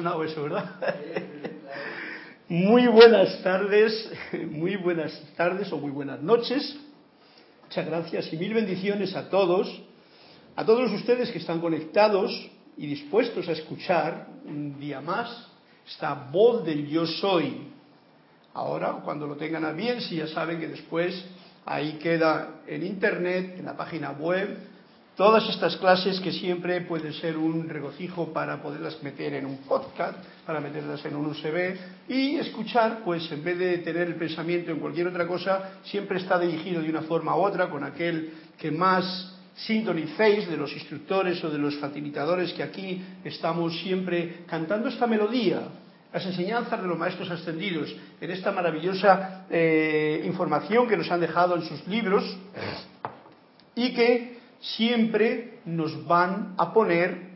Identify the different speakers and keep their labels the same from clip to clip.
Speaker 1: eso, ¿verdad? Muy buenas tardes, muy buenas tardes o muy buenas noches. Muchas gracias y mil bendiciones a todos, a todos ustedes que están conectados y dispuestos a escuchar un día más esta voz del yo soy. Ahora, cuando lo tengan a bien, si ya saben que después ahí queda en internet, en la página web, todas estas clases que siempre puede ser un regocijo para poderlas meter en un podcast, para meterlas en un USB y escuchar, pues en vez de tener el pensamiento en cualquier otra cosa, siempre está dirigido de una forma u otra con aquel que más sintonicéis de los instructores o de los facilitadores que aquí estamos siempre cantando esta melodía, las enseñanzas de los maestros ascendidos, en esta maravillosa eh, información que nos han dejado en sus libros y que siempre nos van a poner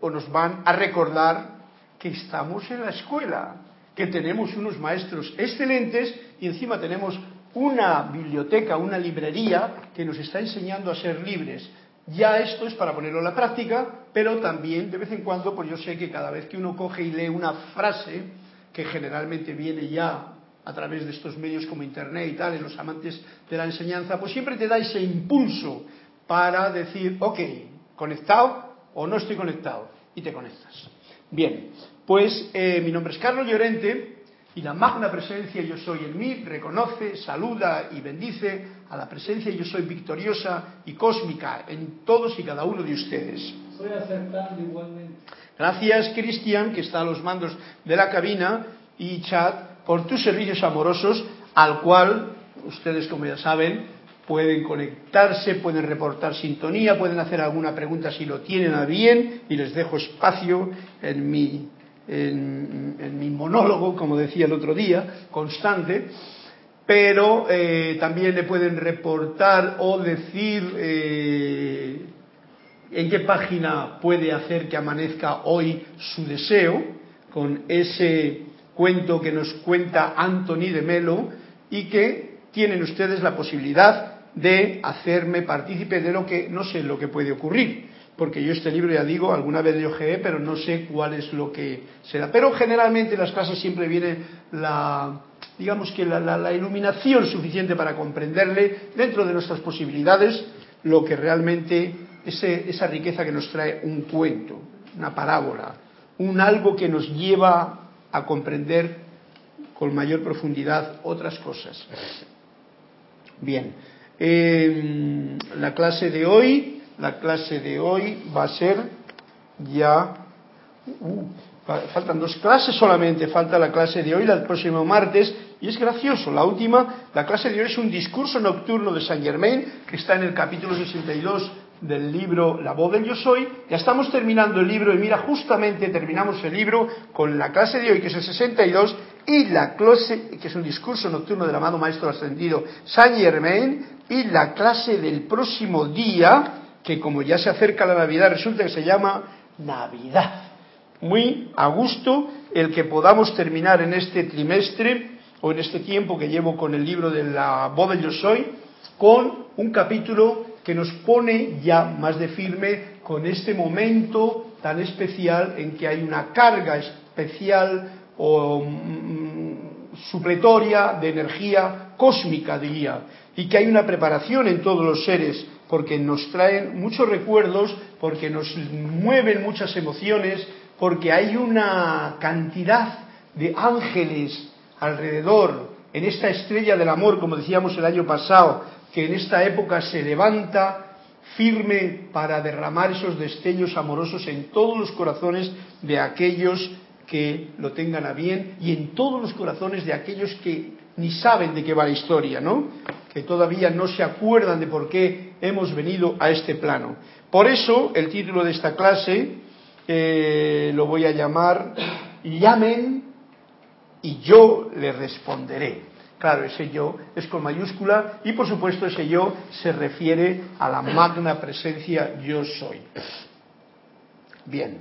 Speaker 1: o nos van a recordar que estamos en la escuela, que tenemos unos maestros excelentes y encima tenemos una biblioteca, una librería que nos está enseñando a ser libres. Ya esto es para ponerlo en la práctica, pero también de vez en cuando, pues yo sé que cada vez que uno coge y lee una frase, que generalmente viene ya a través de estos medios como Internet y tal, en los amantes de la enseñanza, pues siempre te da ese impulso para decir, ok, conectado o no estoy conectado, y te conectas. Bien, pues eh, mi nombre es Carlos Llorente y la magna presencia yo soy en mí reconoce, saluda y bendice a la presencia yo soy victoriosa y cósmica en todos y cada uno de ustedes.
Speaker 2: Estoy acertando igualmente.
Speaker 1: Gracias, Cristian, que está a los mandos de la cabina, y Chad, por tus servicios amorosos, al cual ustedes, como ya saben, pueden conectarse, pueden reportar sintonía, pueden hacer alguna pregunta si lo tienen a bien y les dejo espacio en mi, en, mi monólogo, como decía el otro día, constante, pero eh, también le pueden reportar o decir eh, en qué página puede hacer que amanezca hoy su deseo, con ese cuento que nos cuenta Anthony de Melo y que tienen ustedes la posibilidad de hacerme partícipe de lo que no sé lo que puede ocurrir, porque yo este libro ya digo, alguna vez lo ojeé, pero no sé cuál es lo que será. Pero generalmente en las clases siempre viene la, digamos que la, iluminación suficiente para comprenderle dentro de nuestras posibilidades lo que realmente ese, esa riqueza que nos trae un cuento, una parábola, un algo que nos lleva a comprender con mayor profundidad otras cosas. Bien, la clase de hoy, la clase de hoy va a ser ya, uh, faltan dos clases solamente, falta la clase de hoy, el próximo martes, y es gracioso, la última, la clase de hoy es un discurso nocturno de Saint Germain, que está en el capítulo 62 del libro La voz del yo soy. Ya estamos terminando el libro y mira, justamente terminamos el libro con la clase de hoy, que es el 62, y la clase, que es un discurso nocturno del amado Maestro Ascendido Saint Germain, y la clase del próximo día, que como ya se acerca la Navidad, resulta que se llama Navidad. Muy a gusto el que podamos terminar en este trimestre o en este tiempo que llevo con el libro de la voz del yo soy, con un capítulo que nos pone ya más de firme con este momento tan especial en que hay una carga especial o mm, supletoria de energía cósmica, diría, y que hay una preparación en todos los seres, porque nos traen muchos recuerdos, porque nos mueven muchas emociones, porque hay una cantidad de ángeles alrededor, en esta estrella del amor, como decíamos el año pasado, que en esta época se levanta firme para derramar esos destellos amorosos en todos los corazones de aquellos que lo tengan a bien y en todos los corazones de aquellos que ni saben de qué va la historia, ¿no? Que todavía no se acuerdan de por qué hemos venido a este plano. Por eso el título de esta clase eh, lo voy a llamar Llamen y yo le responderé. Claro, ese yo es con mayúscula y por supuesto ese yo se refiere a la magna presencia yo soy. Bien,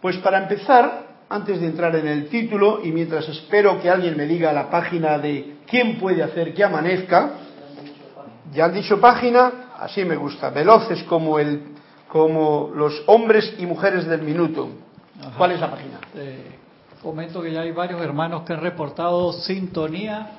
Speaker 1: pues para empezar, antes de entrar en el título y mientras espero que alguien me diga la página de quién puede hacer que amanezca, ya han dicho página, así me gusta, veloces como, el, como los hombres y mujeres del minuto.
Speaker 2: Ajá.
Speaker 1: ¿Cuál es la página?
Speaker 2: Eh, comento que ya hay varios hermanos que han reportado sintonía.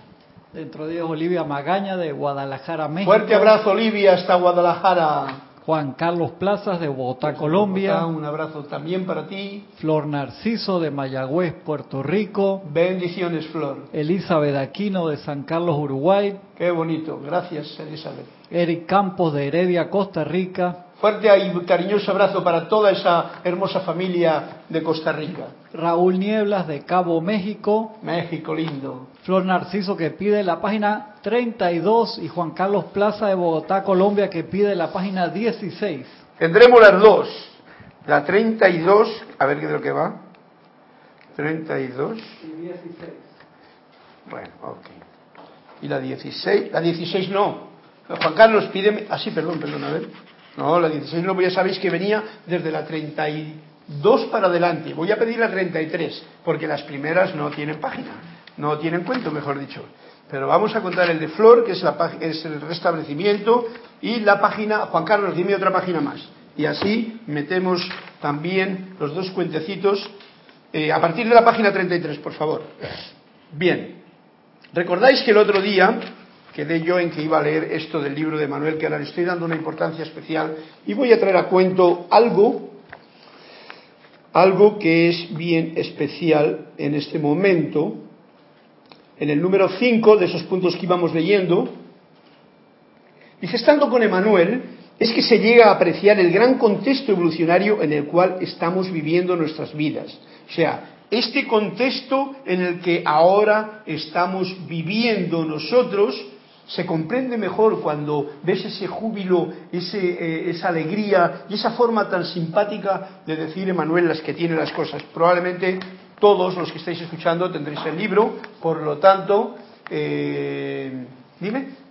Speaker 2: Dentro de ellos Olivia Magaña de Guadalajara, México.
Speaker 1: Fuerte abrazo, Olivia, hasta Guadalajara.
Speaker 2: Juan Carlos Plazas de Bogotá, Colombia.
Speaker 1: Un abrazo también para ti.
Speaker 2: Flor Narciso de Mayagüez, Puerto Rico.
Speaker 1: Bendiciones, Flor.
Speaker 2: Elizabeth Aquino de San Carlos, Uruguay.
Speaker 1: Qué bonito. Gracias, Elizabeth.
Speaker 2: Eric Campos de Heredia, Costa Rica.
Speaker 1: Fuerte y cariñoso abrazo para toda esa hermosa familia de Costa Rica.
Speaker 2: Raúl Nieblas de Cabo México.
Speaker 1: México lindo.
Speaker 2: Flor Narciso que pide la página 32 y Juan Carlos Plaza de Bogotá, Colombia que pide la página 16.
Speaker 1: Tendremos las dos. La 32, a ver qué de lo que va. 32.
Speaker 2: Y 16.
Speaker 1: Bueno, ok. Y la 16, la 16 no. Juan Carlos pide, ah sí, perdón, perdón, a ver. No, la 16 no, ya sabéis que venía desde la 32 para adelante. Voy a pedir la 33, porque las primeras no tienen página, no tienen cuento, mejor dicho. Pero vamos a contar el de Flor, que es, la, es el restablecimiento, y la página, Juan Carlos, dime otra página más. Y así metemos también los dos cuentecitos eh, a partir de la página 33, por favor. Bien, recordáis que el otro día quedé yo en que iba a leer esto del libro de Manuel, que ahora le estoy dando una importancia especial, y voy a traer a cuento algo, algo que es bien especial en este momento. En el número 5 de esos puntos que íbamos leyendo, dice, estando con Emanuel, es que se llega a apreciar el gran contexto evolucionario en el cual estamos viviendo nuestras vidas. O sea, este contexto en el que ahora estamos viviendo nosotros se comprende mejor cuando ves ese júbilo, eh, esa alegría y esa forma tan simpática de decir Emanuel las que tiene las cosas. Probablemente todos los que estáis escuchando tendréis el libro, por lo tanto, eh, dime.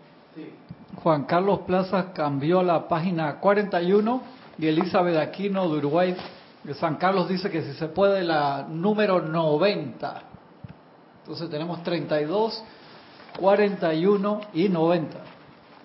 Speaker 2: Juan Carlos Plaza cambió la página 41 y Elizabeth Aquino de Uruguay de San Carlos dice que si se puede la número 90. Entonces tenemos 32, 41 y 90.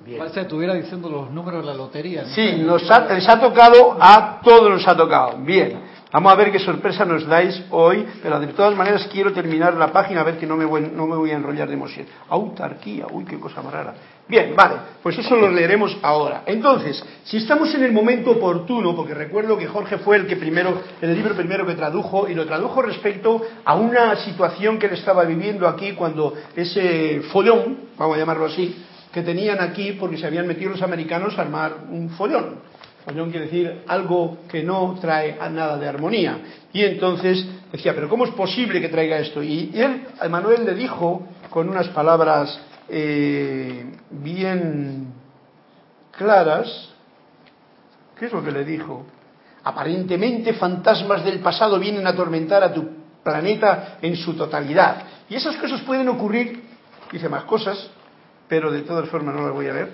Speaker 1: Bien.
Speaker 2: Parece que estuviera diciendo los números de la lotería. ¿no?
Speaker 1: Sí, nos ha- les ha tocado, a todos nos ha tocado. Bien, vamos a ver qué sorpresa nos dais hoy, pero de todas maneras quiero terminar la página a ver que no me voy, no me voy a enrollar de emoción. Autarquía, uy, qué cosa más rara. Bien, vale, pues eso lo leeremos ahora. Entonces, si estamos en el momento oportuno, porque recuerdo que Jorge fue el que primero, el libro primero que tradujo, y lo tradujo respecto a una situación que él estaba viviendo aquí cuando ese follón, vamos a llamarlo así, que tenían aquí porque se habían metido los americanos a armar un follón. Follón quiere decir algo que no trae nada de armonía. Y entonces decía, pero ¿cómo es posible que traiga esto? Y, él, Manuel le dijo con unas palabras eh, bien claras, ¿qué es lo que le dijo? Aparentemente fantasmas del pasado vienen a atormentar a tu planeta en su totalidad. Y esas cosas pueden ocurrir, dice más cosas, pero de todas formas no las voy a ver.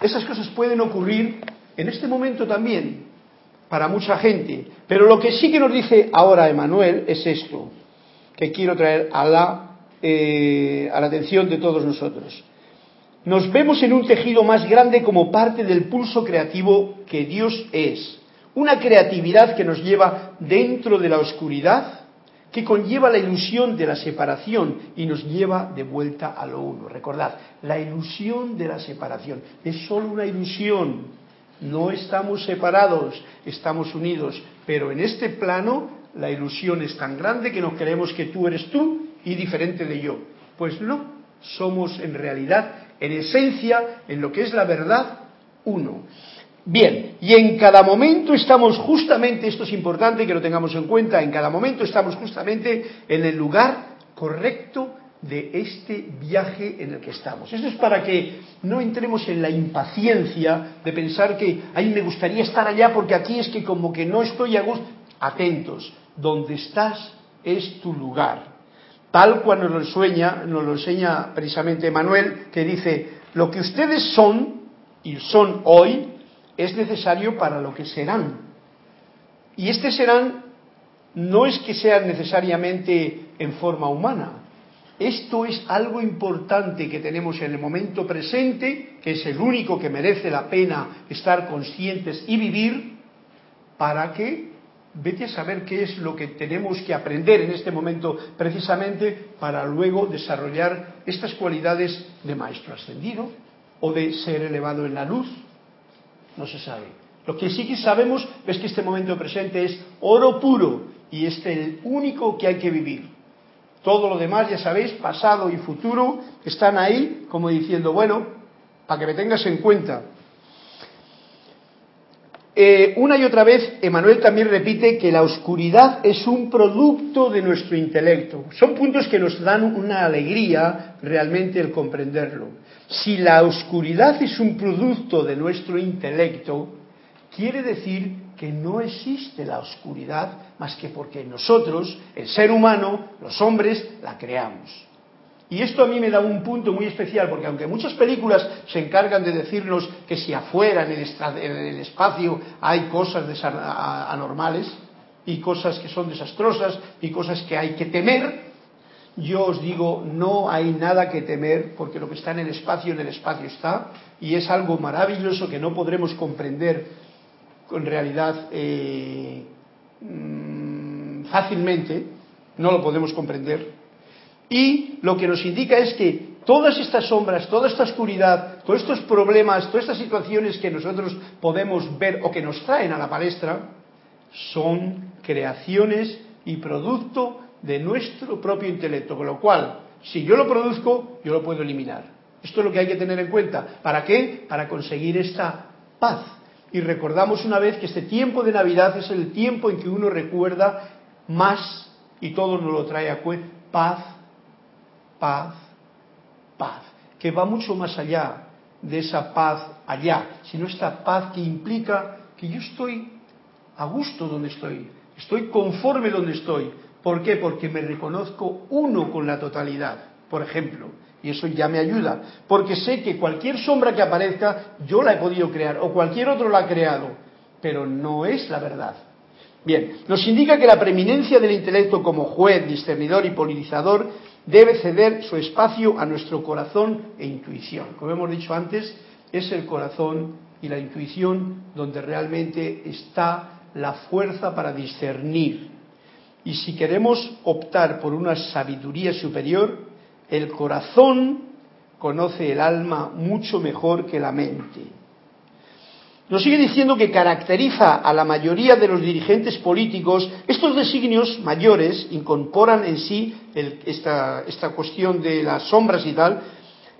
Speaker 1: Esas cosas pueden ocurrir en este momento también para mucha gente. Pero lo que sí que nos dice ahora Emanuel es esto, que quiero traer a la, eh, a la atención de todos nosotros. Nos vemos en un tejido más grande como parte del pulso creativo que Dios es. Una creatividad que nos lleva dentro de la oscuridad, que conlleva la ilusión de la separación y nos lleva de vuelta a lo uno. Recordad, la ilusión de la separación es solo una ilusión. No estamos separados, estamos unidos, pero en este plano la ilusión es tan grande que nos creemos que tú eres tú y diferente de yo. Pues no, somos en realidad, en esencia, en lo que es la verdad, uno. Bien, y en cada momento estamos justamente, esto es importante que lo tengamos en cuenta, en cada momento estamos justamente en el lugar correcto de este viaje en el que estamos. Esto es para que no entremos en la impaciencia de pensar que, ay, me gustaría estar allá porque aquí es que como que no estoy a gusto. Atentos, donde estás es tu lugar. Tal cual nos lo enseña, nos lo enseña precisamente Manuel, que dice, lo que ustedes son y son hoy es necesario para lo que serán. Y este serán no es que sean necesariamente en forma humana. Esto es algo importante que tenemos en el momento presente, que es el único que merece la pena estar conscientes y vivir, para que vete a saber qué es lo que tenemos que aprender en este momento precisamente para luego desarrollar estas cualidades de maestro ascendido o de ser elevado en la luz. No se sabe. Lo que sí que sabemos es que este momento presente es oro puro y es el único que hay que vivir. Todo lo demás, ya sabéis, pasado y futuro, están ahí como diciendo, bueno, para que me tengas en cuenta. Eh, una y otra vez, Emanuel también repite que la oscuridad es un producto de nuestro intelecto. Son puntos que nos dan una alegría realmente el comprenderlo. Si la oscuridad es un producto de nuestro intelecto, quiere decir que no existe la oscuridad más que porque nosotros, el ser humano, los hombres, la creamos. Y esto a mí me da un punto muy especial, porque aunque muchas películas se encargan de decirnos que si afuera, en el, espacio, hay cosas anormales y cosas que son desastrosas y cosas que hay que temer, yo os digo, no hay nada que temer, porque lo que está en el espacio, en el espacio está, y es algo maravilloso que no podremos comprender con realidad eh, mm, fácilmente, no lo podemos comprender y lo que nos indica es que todas estas sombras, toda esta oscuridad, todos estos problemas, todas estas situaciones que nosotros podemos ver o que nos traen a la palestra, son creaciones y producto de nuestro propio intelecto. Con lo cual, si yo lo produzco, yo lo puedo eliminar. Esto es lo que hay que tener en cuenta. ¿Para qué? Para conseguir esta paz. Y recordamos una vez que este tiempo de Navidad es el tiempo en que uno recuerda más, y todo nos lo trae a paz, paz, paz, que va mucho más allá de esa paz allá, sino esta paz que implica que yo estoy a gusto donde estoy, estoy conforme donde estoy. ¿Por qué? Porque me reconozco uno con la totalidad, por ejemplo. Y eso ya me ayuda, porque sé que cualquier sombra que aparezca yo la he podido crear o cualquier otro la ha creado, pero no es la verdad. Bien, nos indica que la preeminencia del intelecto como juez, discernidor y politizador debe ceder su espacio a nuestro corazón e intuición. Como hemos dicho antes, es el corazón y la intuición donde realmente está la fuerza para discernir. Y si queremos optar por una sabiduría superior, el corazón conoce el alma mucho mejor que la mente. Nos sigue diciendo que caracteriza a la mayoría de los dirigentes políticos, estos designios mayores incorporan en sí esta, esta cuestión de las sombras y tal,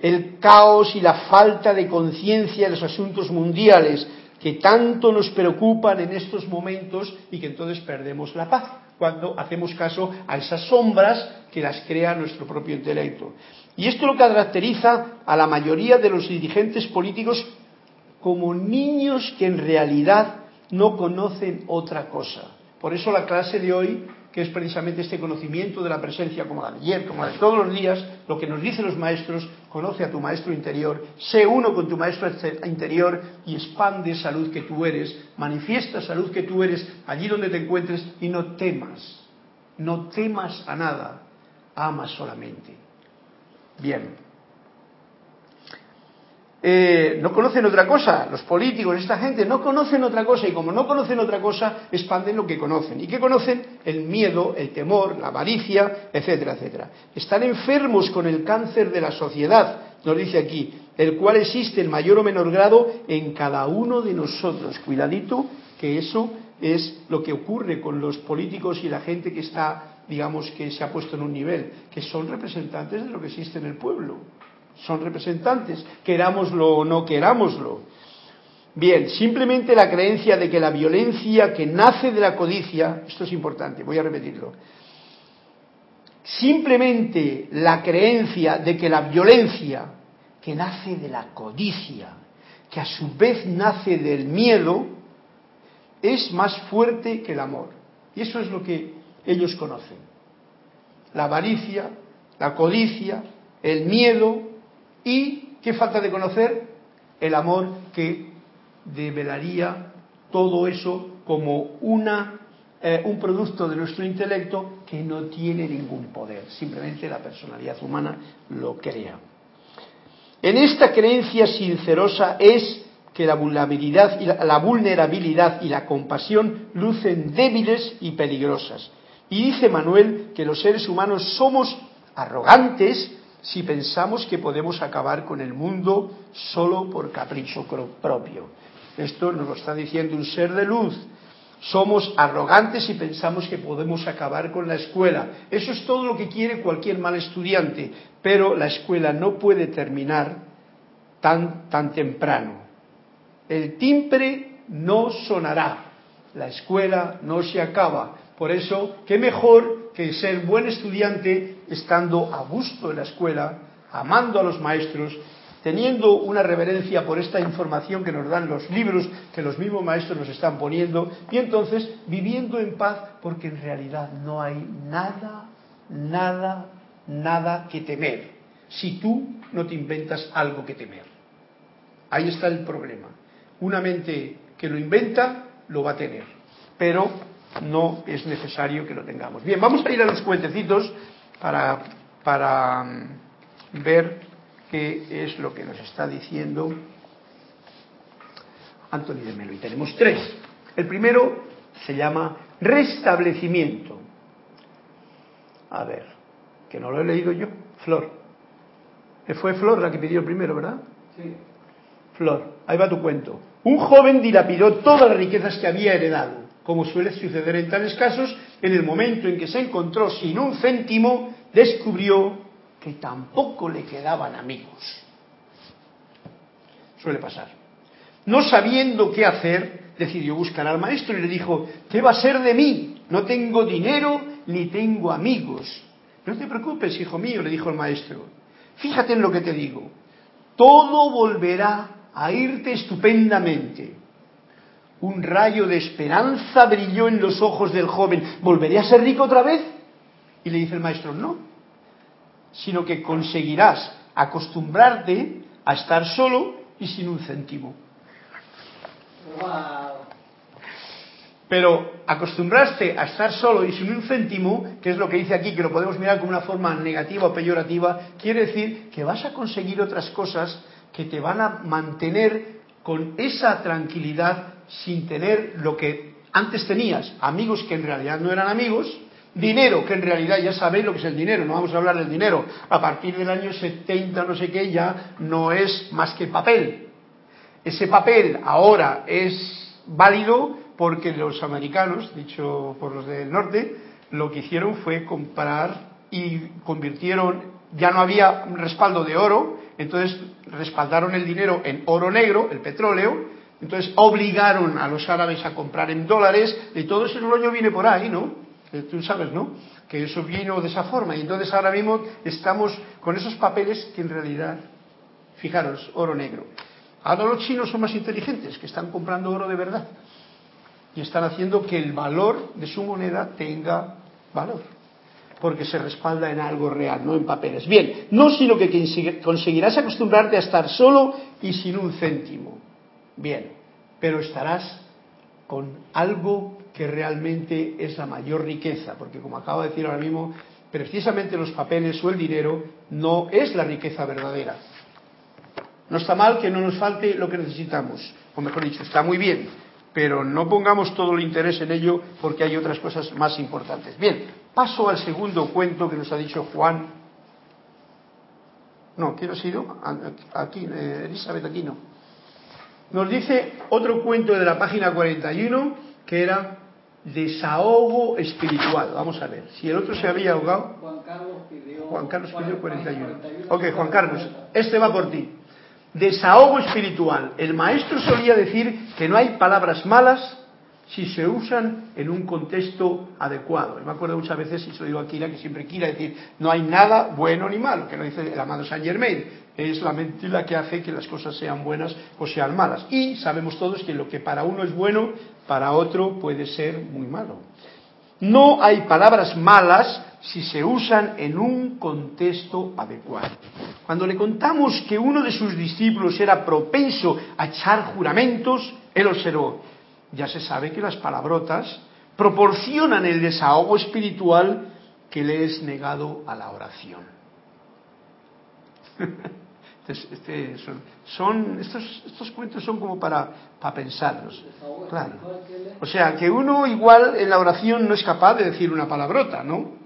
Speaker 1: el caos y la falta de conciencia de los asuntos mundiales que tanto nos preocupan en estos momentos y que entonces perdemos la paz cuando hacemos caso a esas sombras que las crea nuestro propio intelecto. Y esto lo caracteriza a la mayoría de los dirigentes políticos como niños que en realidad no conocen otra cosa. Por eso la clase de hoy, que es precisamente este conocimiento de la presencia como la de ayer, como la de todos los días, lo que nos dicen los maestros, conoce a tu maestro interior, sé uno con tu maestro interior y expande salud que tú eres, manifiesta salud que tú eres allí donde te encuentres y no temas, no temas a nada, amas solamente. Bien. Eh, no conocen otra cosa, los políticos, esta gente, no conocen otra cosa y como no conocen otra cosa, expanden lo que conocen. ¿Y qué conocen? El miedo, el temor, la avaricia, etcétera, etcétera. Están enfermos con el cáncer de la sociedad, nos dice aquí, el cual existe en mayor o menor grado en cada uno de nosotros. Cuidadito, que eso es lo que ocurre con los políticos y la gente que está, digamos, que se ha puesto en un nivel, que son representantes de lo que existe en el pueblo son representantes, querámoslo o no querámoslo. Bien, simplemente la creencia de que la violencia que nace de la codicia, esto es importante, voy a repetirlo, simplemente la creencia de que la violencia que nace de la codicia, que a su vez nace del miedo, es más fuerte que el amor. Y eso es lo que ellos conocen. La avaricia, la codicia, el miedo, ¿Y qué falta de conocer? El amor que develaría todo eso como una, eh, un producto de nuestro intelecto que no tiene ningún poder, simplemente la personalidad humana lo crea. En esta creencia sincerosa es que la vulnerabilidad, y la, la vulnerabilidad y la compasión lucen débiles y peligrosas. Y dice Manuel que los seres humanos somos arrogantes si pensamos que podemos acabar con el mundo solo por capricho propio. Esto nos lo está diciendo un ser de luz. Somos arrogantes si pensamos que podemos acabar con la escuela. Eso es todo lo que quiere cualquier mal estudiante, pero la escuela no puede terminar tan, tan temprano. El timbre no sonará, la escuela no se acaba. Por eso, qué mejor que ser buen estudiante estando a gusto en la escuela, amando a los maestros, teniendo una reverencia por esta información que nos dan los libros que los mismos maestros nos están poniendo, y entonces viviendo en paz, porque en realidad no hay nada, nada, nada que temer, si tú no te inventas algo que temer. Ahí está el problema. Una mente que lo inventa, lo va a tener, pero no es necesario que lo tengamos. Bien, vamos a ir a los cuentecitos para, para mm, ver qué es lo que nos está diciendo Anthony de Melo. Y tenemos tres. El primero se llama restablecimiento. A ver, que no lo he leído yo. Flor. Fue Flor la que pidió el primero, ¿verdad?
Speaker 2: Sí.
Speaker 1: Flor, ahí va tu cuento. Un joven dilapidó todas las riquezas que había heredado como suele suceder en tales casos, en el momento en que se encontró sin un céntimo, descubrió que tampoco le quedaban amigos. Suele pasar. No sabiendo qué hacer, decidió buscar al maestro y le dijo, ¿qué va a ser de mí? No tengo dinero ni tengo amigos. No te preocupes, hijo mío, le dijo el maestro. Fíjate en lo que te digo. Todo volverá a irte estupendamente un rayo de esperanza brilló en los ojos del joven. ¿Volveré a ser rico otra vez? Y le dice el maestro, no, sino que conseguirás acostumbrarte a estar solo y sin un céntimo. Pero acostumbrarse a estar solo y sin un céntimo, que es lo que dice aquí, que lo podemos mirar como una forma negativa o peyorativa, quiere decir que vas a conseguir otras cosas que te van a mantener con esa tranquilidad sin tener lo que antes tenías, amigos que en realidad no eran amigos, dinero que en realidad ya sabéis lo que es el dinero, no vamos a hablar del dinero, a partir del año 70 no sé qué ya no es más que papel. Ese papel ahora es válido porque los americanos, dicho por los del norte, lo que hicieron fue comprar y convirtieron, ya no había respaldo de oro, entonces respaldaron el dinero en oro negro, el petróleo, entonces obligaron a los árabes a comprar en dólares y todo ese rollo viene por ahí, ¿no? Tú sabes, ¿no? Que eso vino de esa forma y entonces ahora mismo estamos con esos papeles que en realidad, fijaros, oro negro. Ahora los chinos son más inteligentes, que están comprando oro de verdad y están haciendo que el valor de su moneda tenga valor porque se respalda en algo real, no en papeles. Bien, no sino que conseguirás acostumbrarte a estar solo y sin un céntimo. Bien, pero estarás con algo que realmente es la mayor riqueza, porque como acabo de decir ahora mismo, precisamente los papeles o el dinero no es la riqueza verdadera. No está mal que no nos falte lo que necesitamos, o mejor dicho, está muy bien, pero no pongamos todo el interés en ello porque hay otras cosas más importantes. Bien, paso al segundo cuento que nos ha dicho Juan. No, ¿quién ha sido? Aquí, eh, Elizabeth Aquino. Nos dice otro cuento de la página 41 que era desahogo espiritual. Vamos a ver, si el otro se había ahogado.
Speaker 2: Juan Carlos pidió,
Speaker 1: Juan Carlos pidió 41. Ok, Juan Carlos, este va por ti. Desahogo espiritual. El maestro solía decir que no hay palabras malas si se usan en un contexto adecuado. me acuerdo muchas veces, y se lo digo a Kira, que siempre quiera decir, no hay nada bueno ni malo, que lo dice el amado Saint Germain. Es la mentira que hace que las cosas sean buenas o sean malas. Y sabemos todos que lo que para uno es bueno, para otro puede ser muy malo. No hay palabras malas si se usan en un contexto adecuado. Cuando le contamos que uno de sus discípulos era propenso a echar juramentos, él observó, ya se sabe que las palabrotas proporcionan el desahogo espiritual que le es negado a la oración. Este, este, son, estos, estos cuentos son como para, para pensarlos. Claro. O sea, que uno igual en la oración no es capaz de decir una palabrota, ¿no?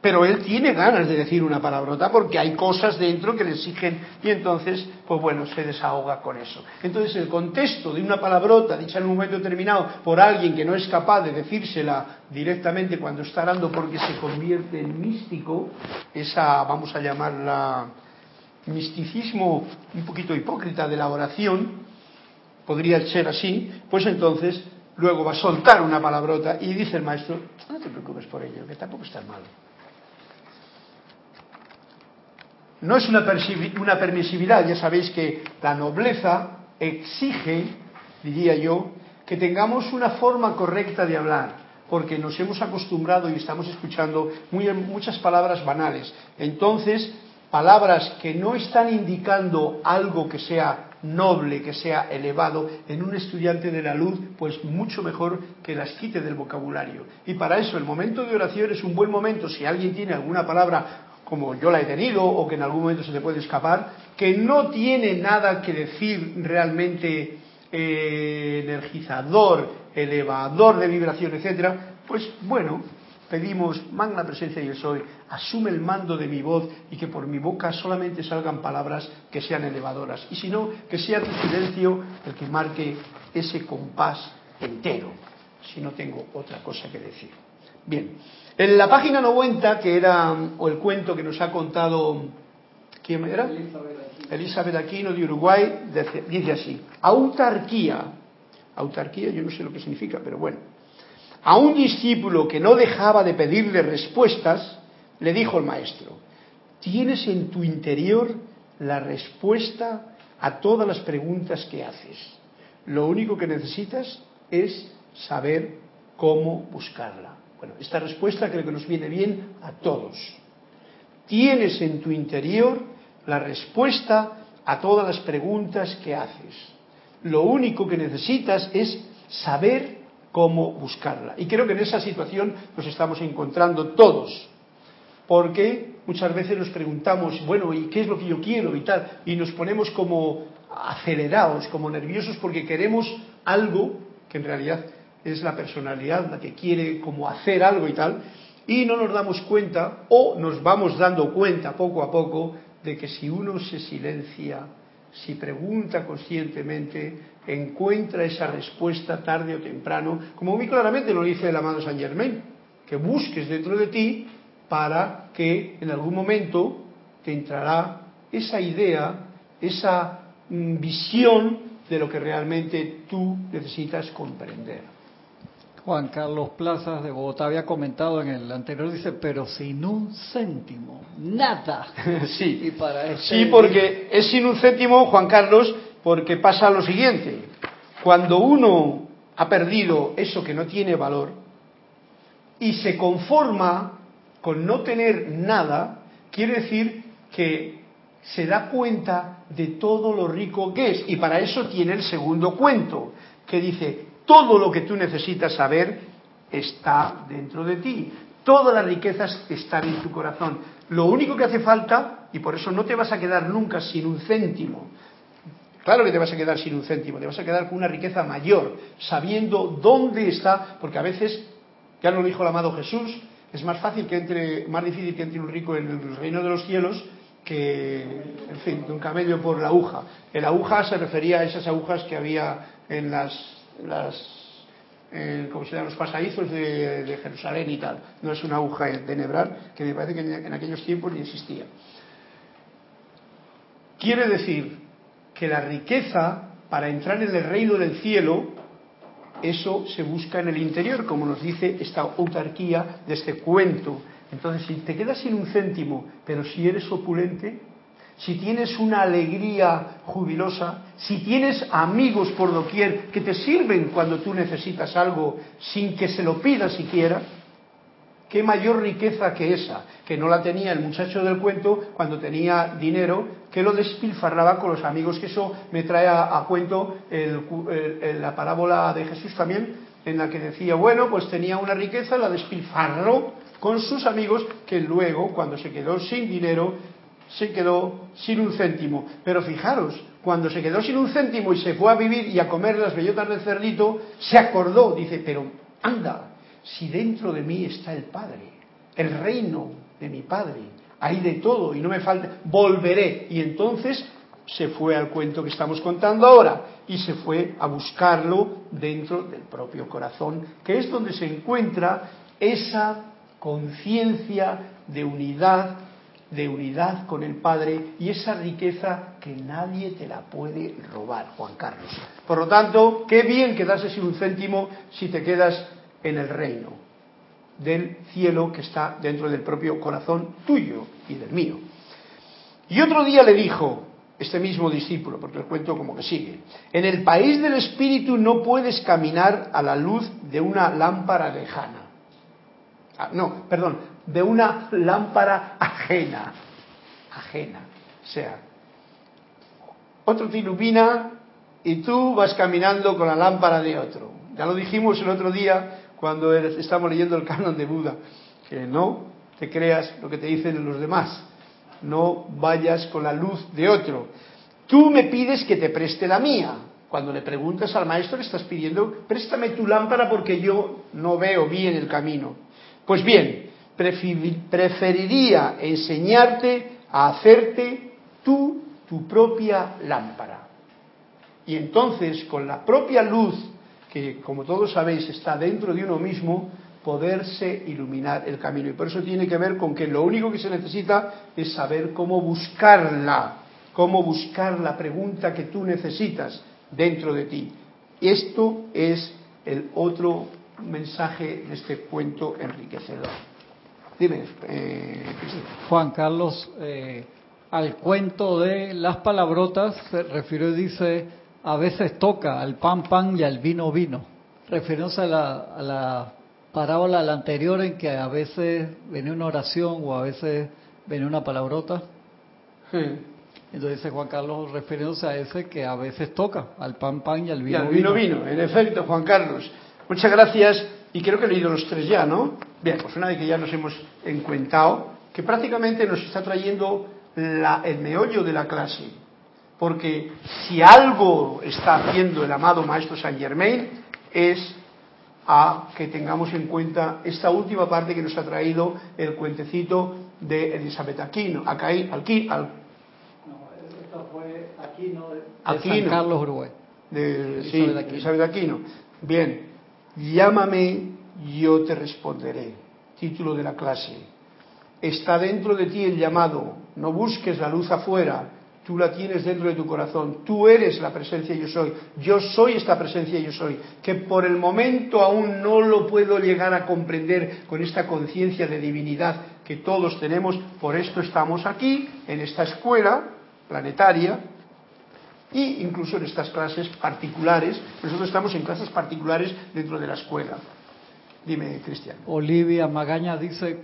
Speaker 1: Pero él tiene ganas de decir una palabrota porque hay cosas dentro que le exigen y entonces, pues bueno, se desahoga con eso. Entonces, el contexto de una palabrota dicha en un momento determinado por alguien que no es capaz de decírsela directamente cuando está orando porque se convierte en místico, esa, vamos a llamarla, misticismo un poquito hipócrita de la oración, podría ser así, pues entonces luego va a soltar una palabrota y dice el maestro, no te preocupes por ello, que tampoco está mal. No es una, una permisividad, ya sabéis que la nobleza exige, diría yo, que tengamos una forma correcta de hablar, porque nos hemos acostumbrado y estamos escuchando muy, muchas palabras banales. Entonces, palabras que no están indicando algo que sea noble, que sea elevado, en un estudiante de la luz, pues mucho mejor que las quite del vocabulario. Y para eso el momento de oración es un buen momento, si alguien tiene alguna palabra como yo la he tenido o que en algún momento se te puede escapar, que no tiene nada que decir realmente eh, energizador, elevador de vibración, etcétera, pues bueno, pedimos, magna presencia yo soy, asume el mando de mi voz y que por mi boca solamente salgan palabras que sean elevadoras. Y si no, que sea tu silencio el que marque ese compás entero, si no tengo otra cosa que decir. Bien, en la página 90, que era, o el cuento que nos ha contado, ¿quién era? Elizabeth Aquino de Uruguay, dice así, autarquía, autarquía yo no sé lo que significa, pero bueno, a un discípulo que no dejaba de pedirle respuestas, le dijo el maestro, tienes en tu interior la respuesta a todas las preguntas que haces. Lo único que necesitas es saber cómo buscarla. Bueno, esta respuesta creo que nos viene bien a todos. Tienes en tu interior la respuesta a todas las preguntas que haces. Lo único que necesitas es saber cómo buscarla. Y creo que en esa situación nos estamos encontrando todos. Porque muchas veces nos preguntamos, bueno, ¿y qué es lo que yo quiero? y tal, y nos ponemos como acelerados, como nerviosos porque queremos algo que en realidad es la personalidad la que quiere como hacer algo y tal, y no nos damos cuenta o nos vamos dando cuenta poco a poco de que si uno se silencia, si pregunta conscientemente, encuentra esa respuesta tarde o temprano, como muy claramente lo dice el amado Saint Germain, que busques dentro de ti para que en algún momento te entrará esa idea, esa mm, visión de lo que realmente tú necesitas comprender.
Speaker 2: Juan Carlos Plazas de Bogotá había comentado en el anterior, dice, pero sin un céntimo, nada.
Speaker 1: sí, y para este sí, porque es sin un céntimo, Juan Carlos, porque pasa lo siguiente. Cuando uno ha perdido eso que no tiene valor y se conforma con no tener nada, quiere decir que se da cuenta de todo lo rico que es. Y para eso tiene el segundo cuento, que dice, todo lo que tú necesitas saber está dentro de ti. Todas las riquezas están en tu corazón. Lo único que hace falta, y por eso no te vas a quedar nunca sin un céntimo, claro que te vas a quedar sin un céntimo, te vas a quedar con una riqueza mayor, sabiendo dónde está, porque a veces, ya lo dijo el amado Jesús, es más fácil que entre, más difícil que entre un rico en el reino de los cielos que, en fin, de un camello por la aguja. El aguja se refería a esas agujas que había en las las, eh, como se llaman, los pasadizos de, Jerusalén y tal. No es una aguja de nebrar, que me parece que en, en aquellos tiempos ni existía. Quiere decir que la riqueza para entrar en el reino del cielo, eso se busca en el interior, como nos dice esta autarquía de este cuento. Entonces, si te quedas sin un céntimo, pero si eres opulente, si tienes una alegría jubilosa, si tienes amigos por doquier que te sirven cuando tú necesitas algo sin que se lo pidas siquiera, qué mayor riqueza que esa, que no la tenía el muchacho del cuento cuando tenía dinero, que lo despilfarraba con los amigos, que eso me trae a, cuento la parábola de Jesús también, en la que decía, bueno, pues tenía una riqueza, la despilfarró con sus amigos, que luego, cuando se quedó sin dinero, se quedó sin un céntimo. Pero fijaros, cuando se quedó sin un céntimo y se fue a vivir y a comer las bellotas del cerdito, se acordó, dice, pero anda, si dentro de mí está el Padre, el reino de mi Padre, hay de todo y no me falta, volveré. Y entonces se fue al cuento que estamos contando ahora y se fue a buscarlo dentro del propio corazón, que es donde se encuentra esa conciencia de unidad, de unidad con el Padre y esa riqueza que nadie te la puede robar, Juan Carlos. Por lo tanto, qué bien quedarse sin un céntimo si te quedas en el reino del cielo que está dentro del propio corazón tuyo y del mío. Y otro día le dijo, este mismo discípulo, porque el cuento como que sigue. En el país del espíritu no puedes caminar a la luz de una lámpara lejana. Ah, no, perdón, de una lámpara ajena. Ajena. O sea, otro te ilumina y tú vas caminando con la lámpara de otro. Ya lo dijimos el otro día cuando estamos leyendo el canon de Buda, que no te creas lo que te dicen los demás no vayas con la luz de otro. Tú me pides que te preste la mía. Cuando le preguntas al maestro le estás pidiendo, préstame tu lámpara porque yo no veo bien el camino. Pues bien, preferiría enseñarte a hacerte tú tu propia lámpara. Y entonces, con la propia luz, que como todos sabéis está dentro de uno mismo, poderse iluminar el camino. Y por eso tiene que ver con que lo único que se necesita es saber cómo buscarla, cómo buscar la pregunta que tú necesitas dentro de ti. Esto es el otro mensaje de este cuento enriquecedor. Dime, eh,
Speaker 2: Juan Carlos, eh, al cuento de las palabrotas se refirió y dice, a veces toca al pan pan y al vino vino, refiriéndose a la parábola la anterior en que a veces venía una oración o a veces venía una palabrota. Entonces dice Juan Carlos refiriéndose a ese que a veces toca, al pan pan y al vino
Speaker 1: y al vino vino. En efecto, Juan Carlos. Muchas gracias y creo que he leído los tres ya, ¿no? Bien, pues una vez que ya nos hemos encuentado, que prácticamente nos está trayendo la, el meollo de la clase. Porque si algo está haciendo el amado Maestro Saint Germain es a que tengamos en cuenta esta última parte que nos ha traído el cuentecito de Elizabeth Aquino. Acá, al, no,
Speaker 2: esto fue Aquino de, San Carlos Uruguay.
Speaker 1: De, sí, Elizabeth Aquino. Bien, llámame, yo te responderé. Título de la clase. Está dentro de ti el llamado. No busques la luz afuera, Tú la tienes dentro de tu corazón. Tú eres la presencia yo soy. Yo soy esta presencia yo soy. Que por el momento aún no lo puedo llegar a comprender con esta conciencia de divinidad que todos tenemos. Por esto estamos aquí, en esta escuela planetaria, e incluso en estas clases particulares. Nosotros estamos en clases particulares dentro de la escuela. Dime, Cristian.
Speaker 2: Olivia Magaña dice,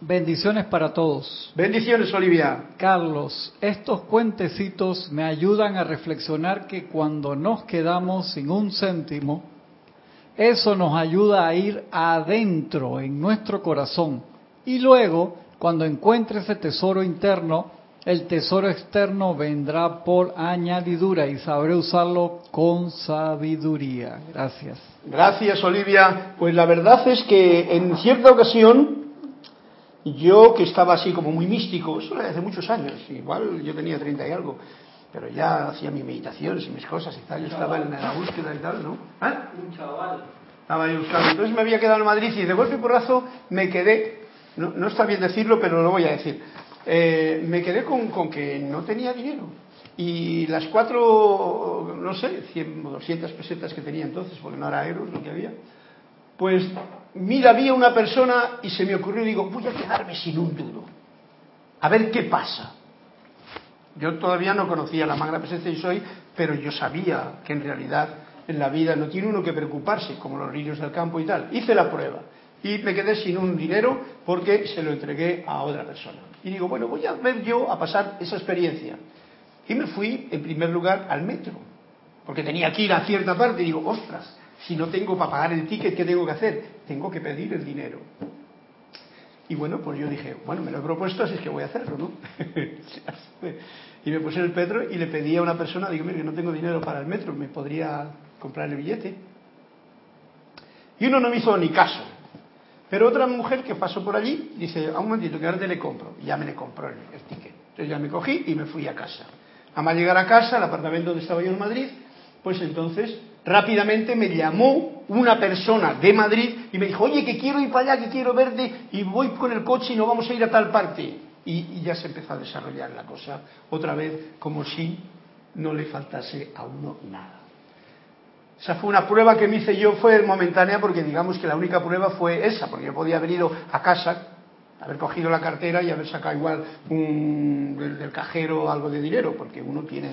Speaker 2: Bendiciones para todos.
Speaker 1: Bendiciones, Olivia.
Speaker 2: Carlos, estos cuentecitos me ayudan a reflexionar que cuando nos quedamos sin un céntimo, eso nos ayuda a ir adentro en nuestro corazón. Y luego, cuando encuentre ese tesoro interno, el tesoro externo vendrá por añadidura y sabré usarlo con sabiduría. Gracias.
Speaker 1: Gracias, Olivia. Pues la verdad es que en cierta ocasión yo que estaba así como muy místico, eso era hace muchos años, igual yo tenía 30 y algo, pero ya hacía mis meditaciones y mis cosas y tal, yo estaba en la búsqueda y tal, ¿no?
Speaker 2: ¿Ah? Un chaval.
Speaker 1: Estaba ahí buscando. Entonces me había quedado en Madrid y de golpe y porrazo me quedé, no, no está bien decirlo, pero lo voy a decir, eh, me quedé con, que no tenía dinero. Y las cuatro, no sé, 100 o 200 pesetas que tenía entonces, porque no era euros lo que había, pues mira, había una persona y se me ocurrió, digo, voy a quedarme sin un duro. A ver qué pasa. Yo todavía no conocía la magna presencia y soy, pero yo sabía que en realidad en la vida no tiene uno que preocuparse, como los niños del campo y tal. Hice la prueba y me quedé sin un dinero porque se lo entregué a otra persona. Y digo, bueno, voy a ver yo a pasar esa experiencia. Y me fui, en primer lugar, al metro, porque tenía que ir a cierta parte y digo, ostras, si no tengo para pagar el ticket, ¿qué tengo que hacer? Tengo que pedir el dinero. Y bueno, pues yo dije, bueno, me lo he propuesto, así es que voy a hacerlo, ¿no? y me puse en el metro y le pedí a una persona, digo, mire, que no tengo dinero para el metro, ¿me podría comprar el billete? Y uno no me hizo ni caso. Pero otra mujer que pasó por allí dice, a un momentito, que ahora te le compro. Y ya me le compró el, ticket. Entonces ya me cogí y me fui a casa. A más llegar a casa, al apartamento donde estaba yo en Madrid, pues entonces rápidamente me llamó una persona de Madrid y me dijo, oye, que quiero ir para allá, que quiero verte y voy con el coche y no vamos a ir a tal parte. Y ya se empezó a desarrollar la cosa otra vez como si no le faltase a uno nada. Esa fue una prueba que me hice yo, fue momentánea porque digamos que la única prueba fue esa, porque yo podía haber ido a casa, haber cogido la cartera y haber sacado igual un, del, del cajero algo de dinero, porque uno tiene,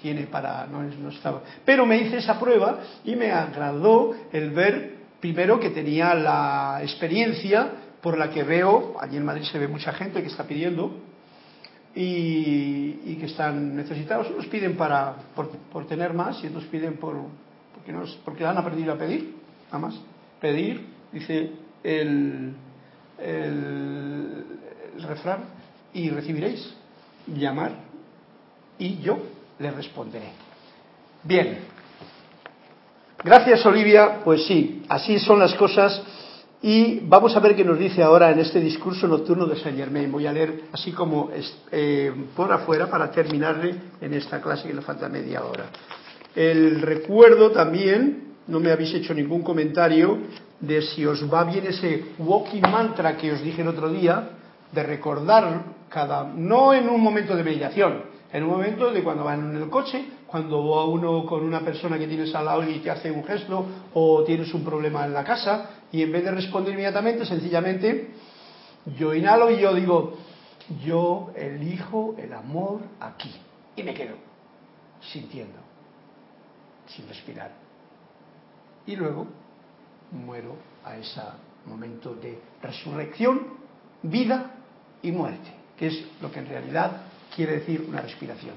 Speaker 1: tiene para... No, no estaba. Pero me hice esa prueba y me agradó el ver primero que tenía la experiencia por la que veo, allí en Madrid se ve mucha gente que está pidiendo y, y que están necesitados, unos piden para, por, por tener más y otros piden por, porque, no, porque han aprendido a pedir, nada más. Pedir, dice el, el, el refrán, y recibiréis. Llamar, y yo le responderé. Bien. Gracias, Olivia. Pues sí, así son las cosas. Y vamos a ver qué nos dice ahora en este discurso nocturno de Saint Germain. Voy a leer así como eh, por afuera para terminarle en esta clase que nos falta media hora. El recuerdo también, no me habéis hecho ningún comentario, de si os va bien ese walking mantra que os dije el otro día, de recordar cada, no en un momento de meditación, en un momento de cuando van en el coche, cuando va uno con una persona que tienes al lado y te hace un gesto o tienes un problema en la casa y en vez de responder inmediatamente, sencillamente yo inhalo y yo digo, yo elijo el amor aquí y me quedo sintiendo, sin respirar. Y luego muero a ese momento de resurrección, vida y muerte, que es lo que en realidad quiere decir una respiración.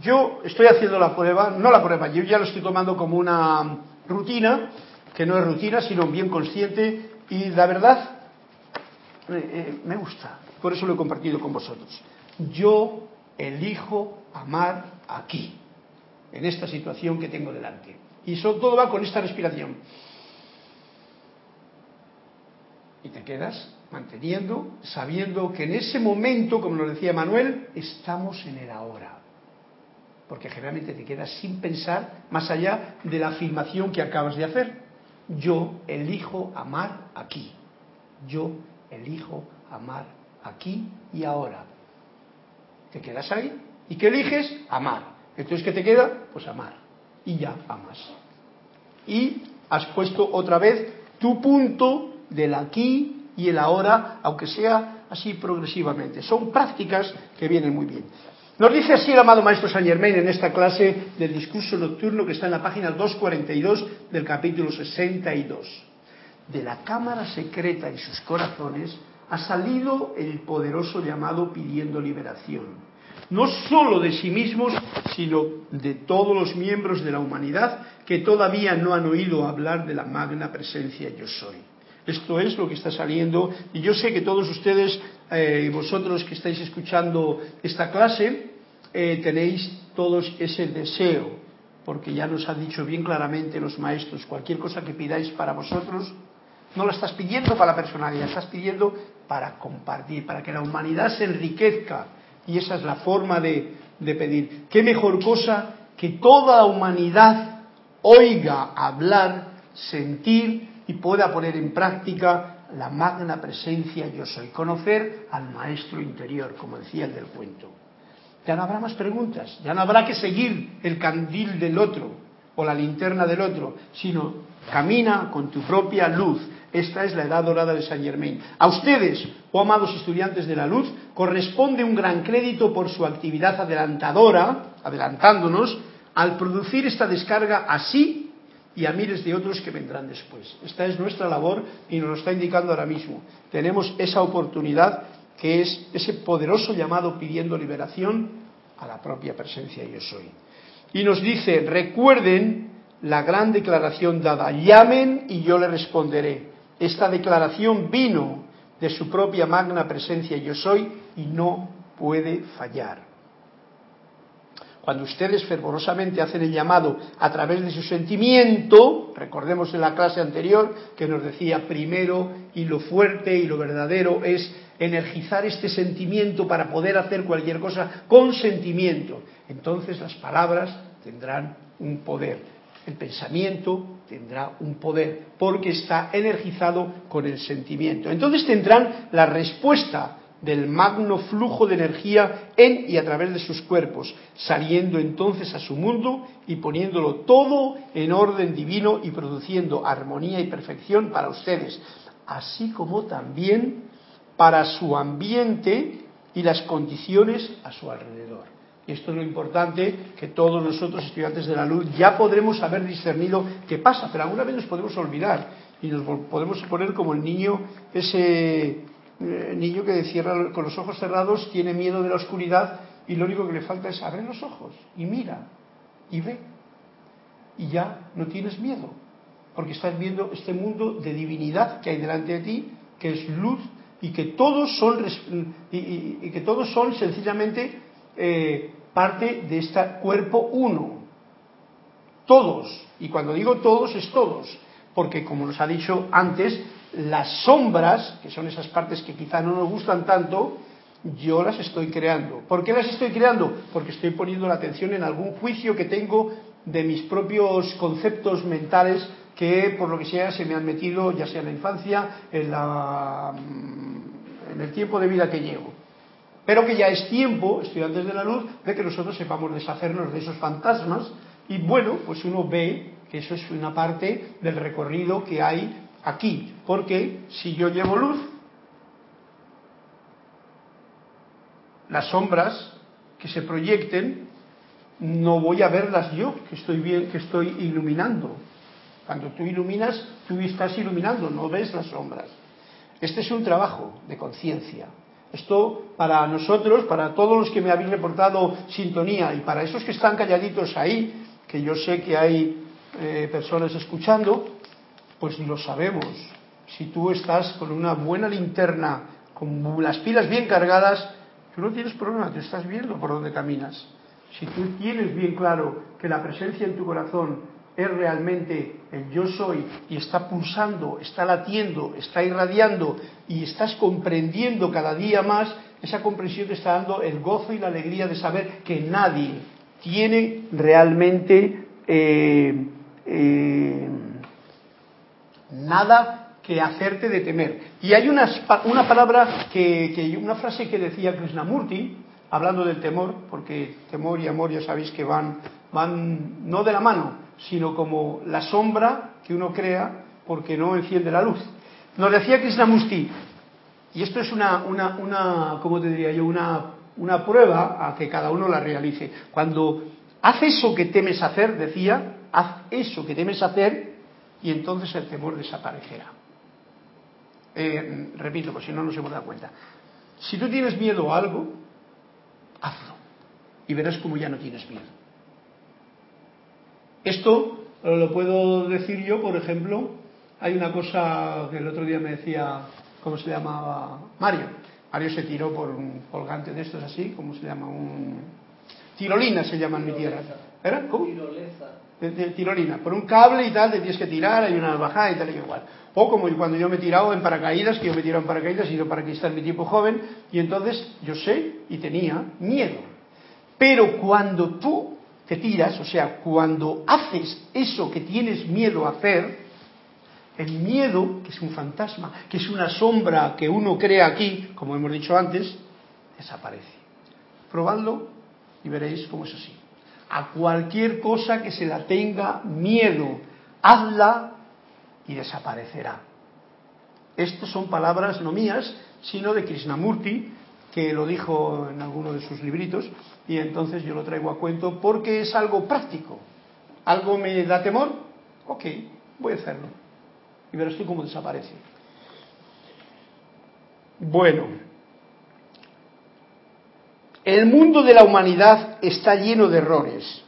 Speaker 1: Yo estoy haciendo la prueba, no la prueba, yo ya lo estoy tomando como una rutina, que no es rutina, sino bien consciente, y la verdad eh, eh, me gusta, por eso lo he compartido con vosotros. Yo elijo amar aquí, en esta situación que tengo delante. Y eso todo va con esta respiración. Y te quedas manteniendo, sabiendo que en ese momento, como nos decía Manuel, estamos en el ahora. Porque generalmente te quedas sin pensar más allá de la afirmación que acabas de hacer. Yo elijo amar aquí. Yo elijo amar aquí y ahora. Te quedas ahí. ¿Y qué eliges? Amar. Entonces, ¿qué te queda? Pues amar. Y ya amas. Y has puesto otra vez tu punto del aquí y el ahora, aunque sea así progresivamente. Son prácticas que vienen muy bien. Nos dice así el amado Maestro Saint Germain en esta clase del discurso nocturno que está en la página 242 del capítulo 62. De la cámara secreta de sus corazones ha salido el poderoso llamado pidiendo liberación, no sólo de sí mismos, sino de todos los miembros de la humanidad que todavía no han oído hablar de la magna presencia yo soy. Esto es lo que está saliendo y yo sé que todos ustedes eh, vosotros que estáis escuchando esta clase eh, tenéis todos ese deseo, porque ya nos han dicho bien claramente los maestros, cualquier cosa que pidáis para vosotros, no la estás pidiendo para la personalidad, estás pidiendo para compartir, para que la humanidad se enriquezca. Y esa es la forma de, pedir. ¿Qué mejor cosa que toda la humanidad oiga hablar, sentir y pueda poner en práctica la magna presencia yo soy, conocer al maestro interior, como decía el del cuento. Ya no habrá más preguntas, ya no habrá que seguir el candil del otro o la linterna del otro, sino camina con tu propia luz. Esta es la edad dorada de Saint Germain. A ustedes, oh amados estudiantes de la luz, corresponde un gran crédito por su actividad adelantadora, adelantándonos, al producir esta descarga así y a miles de otros que vendrán después. Esta es nuestra labor y nos lo está indicando ahora mismo. Tenemos esa oportunidad que es ese poderoso llamado pidiendo liberación a la propia presencia yo soy. Y nos dice, recuerden la gran declaración dada, llamen y yo le responderé. Esta declaración vino de su propia magna presencia yo soy y no puede fallar. Cuando ustedes fervorosamente hacen el llamado a través de su sentimiento, recordemos en la clase anterior que nos decía primero y lo fuerte y lo verdadero es energizar este sentimiento para poder hacer cualquier cosa con sentimiento. Entonces las palabras tendrán un poder. El pensamiento tendrá un poder porque está energizado con el sentimiento. Entonces tendrán la respuesta del magno flujo de energía en y a través de sus cuerpos, saliendo entonces a su mundo y poniéndolo todo en orden divino y produciendo armonía y perfección para ustedes, así como también para su ambiente y las condiciones a su alrededor. Y esto es lo importante que todos nosotros, estudiantes de la luz, ya podremos haber discernido qué pasa, pero alguna vez nos podemos olvidar y nos podemos poner como el niño ese el niño que cierra con los ojos cerrados tiene miedo de la oscuridad y lo único que le falta es abrir los ojos y mira y ve. Y ya no tienes miedo, porque estás viendo este mundo de divinidad que hay delante de ti, que es luz y que todos son, y, que todos son sencillamente eh, parte de este cuerpo uno. Todos. Y cuando digo todos es todos. Porque como nos ha dicho antes, las sombras, que son esas partes que quizá no nos gustan tanto, yo las estoy creando. ¿Por qué las estoy creando? Porque estoy poniendo la atención en algún juicio que tengo de mis propios conceptos mentales que por lo que sea se me han metido, ya sea en la infancia, en, la, mm, en el tiempo de vida que llevo. Pero que ya es tiempo, estudiantes de la luz, de que nosotros sepamos deshacernos de esos fantasmas y bueno, pues uno ve que eso es una parte del recorrido que hay aquí, porque si yo llevo luz, las sombras que se proyecten no voy a verlas yo, que estoy bien, que estoy iluminando. Cuando tú iluminas, tú estás iluminando, no ves las sombras. Este es un trabajo de conciencia. Esto para nosotros, para todos los que me habéis reportado sintonía y para esos que están calladitos ahí, que yo sé que hay eh, personas escuchando, pues lo sabemos. Si tú estás con una buena linterna, con las pilas bien cargadas, tú no tienes problema, te estás viendo por dónde caminas. Si tú tienes bien claro que la presencia en tu corazón es realmente el yo soy y está pulsando, está latiendo, está irradiando y estás comprendiendo cada día más, esa comprensión te está dando el gozo y la alegría de saber que nadie tiene realmente eh, eh, nada que hacerte de temer. Y hay una, una palabra, que, una frase que decía Krishnamurti, hablando del temor, porque temor y amor ya sabéis que van, van no de la mano, sino como la sombra que uno crea porque no enciende la luz. Nos decía Krishnamurti, y esto es una, una, una ¿cómo te diría yo? Una, una prueba a que cada uno la realice. Cuando haz eso que temes hacer, decía, haz eso que temes hacer y entonces el temor desaparecerá. Eh, repito, por si no nos hemos dado cuenta. Si tú tienes miedo a algo, hazlo y verás como ya no tienes miedo. Esto lo puedo decir yo, por ejemplo, hay una cosa que el otro día me decía, ¿cómo se llamaba? Mario. Mario se tiró por un colgante de estos así, ¿cómo se llama? Un... Tirolina se llama en mi tierra. ¿Era? ¿Cómo? tirolina, por un cable y tal, te tienes que tirar, hay una bajada y tal y igual. O como cuando yo me he tirado en paracaídas, que yo me he tirado en paracaídas, y yo paracaidista en mi tiempo joven, y entonces yo sé y tenía miedo. Pero cuando tú te tiras, o sea, cuando haces eso que tienes miedo a hacer, el miedo, que es un fantasma, que es una sombra que uno crea aquí, como hemos dicho antes, desaparece. Probadlo y veréis cómo es así a cualquier cosa que se la tenga miedo. Hazla y desaparecerá. Estas son palabras no mías, sino de Krishnamurti, que lo dijo en alguno de sus libritos, y entonces yo lo traigo a cuento porque es algo práctico. ¿Algo me da temor? Ok, voy a hacerlo. Y verás tú cómo desaparece. Bueno, el mundo de la humanidad está lleno de errores,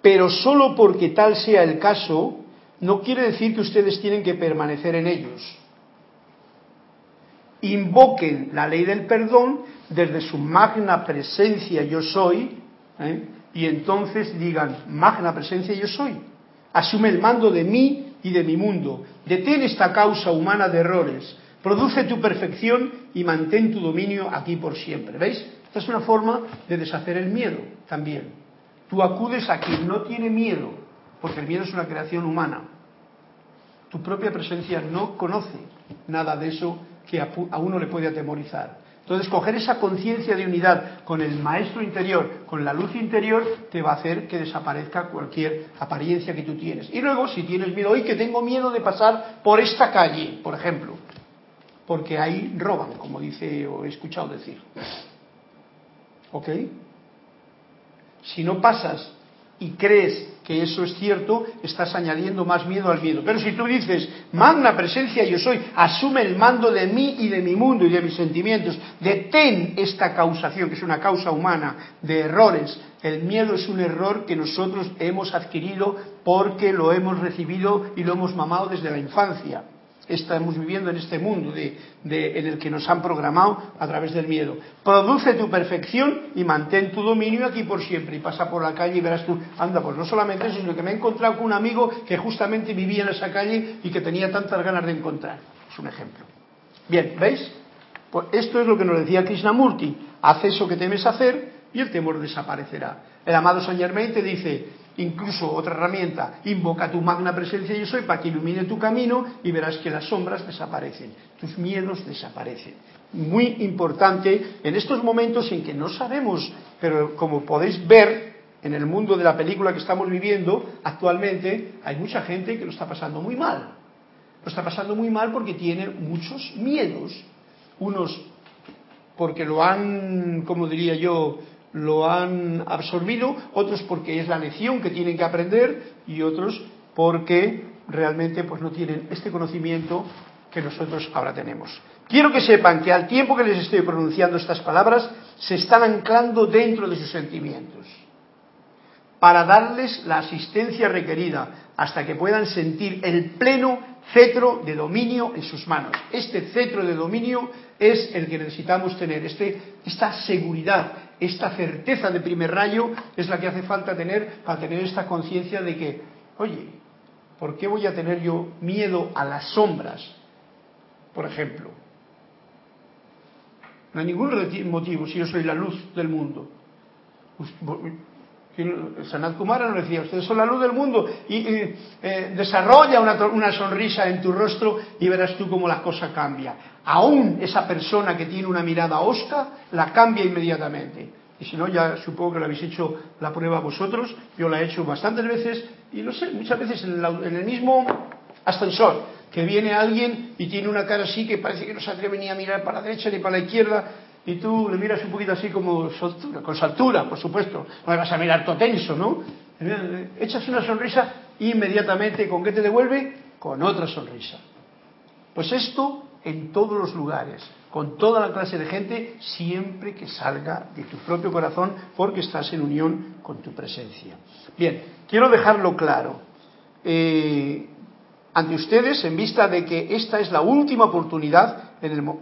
Speaker 1: pero solo porque tal sea el caso, no quiere decir que ustedes tienen que permanecer en ellos. Invoquen la ley del perdón desde su magna presencia yo soy, ¿eh? y entonces digan, magna presencia yo soy, asume el mando de mí y de mi mundo, detén esta causa humana de errores, produce tu perfección y mantén tu dominio aquí por siempre. ¿Veis? Esta es una forma de deshacer el miedo también. Tú acudes a quien no tiene miedo, porque el miedo es una creación humana. Tu propia presencia no conoce nada de eso que a uno le puede atemorizar. Entonces, coger esa conciencia de unidad con el maestro interior, con la luz interior, te va a hacer que desaparezca cualquier apariencia que tú tienes. Y luego, si tienes miedo, hoy que tengo miedo de pasar por esta calle, por ejemplo, porque ahí roban, como dice o he escuchado decir. ¿Ok? Si no pasas y crees que eso es cierto, estás añadiendo más miedo al miedo. Pero si tú dices, magna presencia yo soy, asume el mando de mí y de mi mundo y de mis sentimientos, detén esta causación, que es una causa humana, de errores. El miedo es un error que nosotros hemos adquirido porque lo hemos recibido y lo hemos mamado desde la infancia estamos viviendo en este mundo en el que nos han programado a través del miedo. Produce tu perfección y mantén tu dominio aquí por siempre. Y pasa por la calle y verás tú, anda, pues no solamente eso, sino que me he encontrado con un amigo que justamente vivía en esa calle y que tenía tantas ganas de encontrar. Es un ejemplo. Bien, ¿veis? Pues esto es lo que nos decía Krishnamurti. Haz eso que temes hacer y el temor desaparecerá. El amado Saint Germain te dice, incluso otra herramienta, invoca tu magna presencia yo soy para que ilumine tu camino y verás que las sombras desaparecen, tus miedos desaparecen. Muy importante en estos momentos en que no sabemos, pero como podéis ver en el mundo de la película que estamos viviendo actualmente, hay mucha gente que lo está pasando muy mal. Lo está pasando muy mal porque tiene muchos miedos, unos porque lo han, como diría yo, lo han absorbido, otros porque es la lección que tienen que aprender y otros porque realmente pues no tienen este conocimiento que nosotros ahora tenemos. Quiero que sepan que al tiempo que les estoy pronunciando estas palabras, se están anclando dentro de sus sentimientos para darles la asistencia requerida hasta que puedan sentir el pleno cetro de dominio en sus manos. Este cetro de dominio es el que necesitamos tener, este, esta seguridad, esta certeza de primer rayo es la que hace falta tener para tener esta conciencia de que, oye, ¿por qué voy a tener yo miedo a las sombras? Por ejemplo. No hay ningún motivo si yo soy la luz del mundo. Sanat Kumara nos decía, ustedes son la luz del mundo y, eh, desarrolla una, una, sonrisa en tu rostro y verás tú cómo la cosa cambia. Aún esa persona que tiene una mirada osca la cambia inmediatamente. Y si no, ya supongo que lo habéis hecho la prueba vosotros, yo la he hecho bastantes veces y lo sé, muchas veces en, el mismo ascensor, que viene alguien y tiene una cara así que parece que no se atreve a mirar para la derecha ni para la izquierda y tú le miras un poquito así como con saltura, por supuesto. No le vas a mirar todo tenso, ¿no? Echas una sonrisa inmediatamente, ¿con qué te devuelve? Con otra sonrisa. Pues esto en todos los lugares, con toda la clase de gente, siempre que salga de tu propio corazón, porque estás en unión con tu presencia. Bien, quiero dejarlo claro. Eh, ante ustedes en vista de que esta es la última oportunidad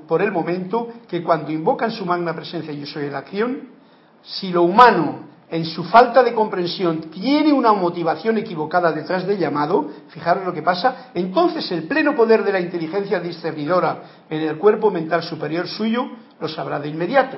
Speaker 1: por el momento que cuando invocan su magna presencia yo soy la acción, si lo humano en su falta de comprensión tiene una motivación equivocada detrás del llamado, fijaros lo que pasa, entonces el pleno poder de la inteligencia discernidora en el cuerpo mental superior suyo lo sabrá de inmediato.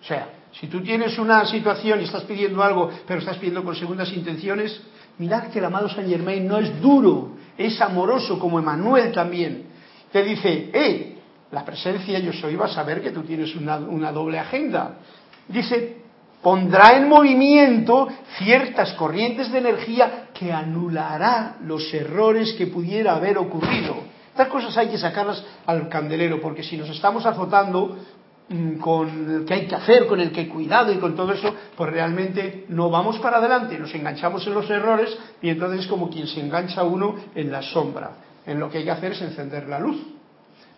Speaker 1: O sea, si tú tienes una situación y estás pidiendo algo, pero estás pidiendo con segundas intenciones, mirad que el amado Saint Germain no es duro, es amoroso como Emanuel también. Te dice, hey, la presencia yo soy va a saber que tú tienes una, una doble agenda. Dice, pondrá en movimiento ciertas corrientes de energía que anulará los errores que pudiera haber ocurrido. Estas cosas hay que sacarlas al candelero, porque si nos estamos azotando mm, con el que hay que hacer, con el que cuidado y con todo eso, pues realmente no vamos para adelante, nos enganchamos en los errores y entonces es como quien se engancha uno en la sombra. En lo que hay que hacer es encender la luz.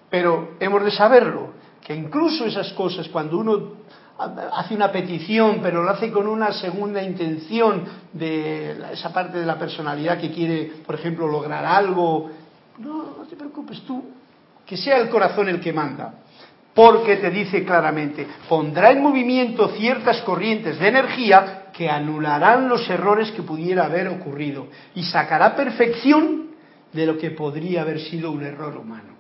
Speaker 1: Pero hemos de saberlo, que incluso esas cosas, cuando uno hace una petición, pero lo hace con una segunda intención de esa parte de la personalidad que quiere, por ejemplo, lograr algo, no, no te preocupes tú, que sea el corazón el que manda. porque te dice claramente, pondrá en movimiento ciertas corrientes de energía que anularán los errores que pudiera haber ocurrido y sacará perfección de lo que podría haber sido un error humano.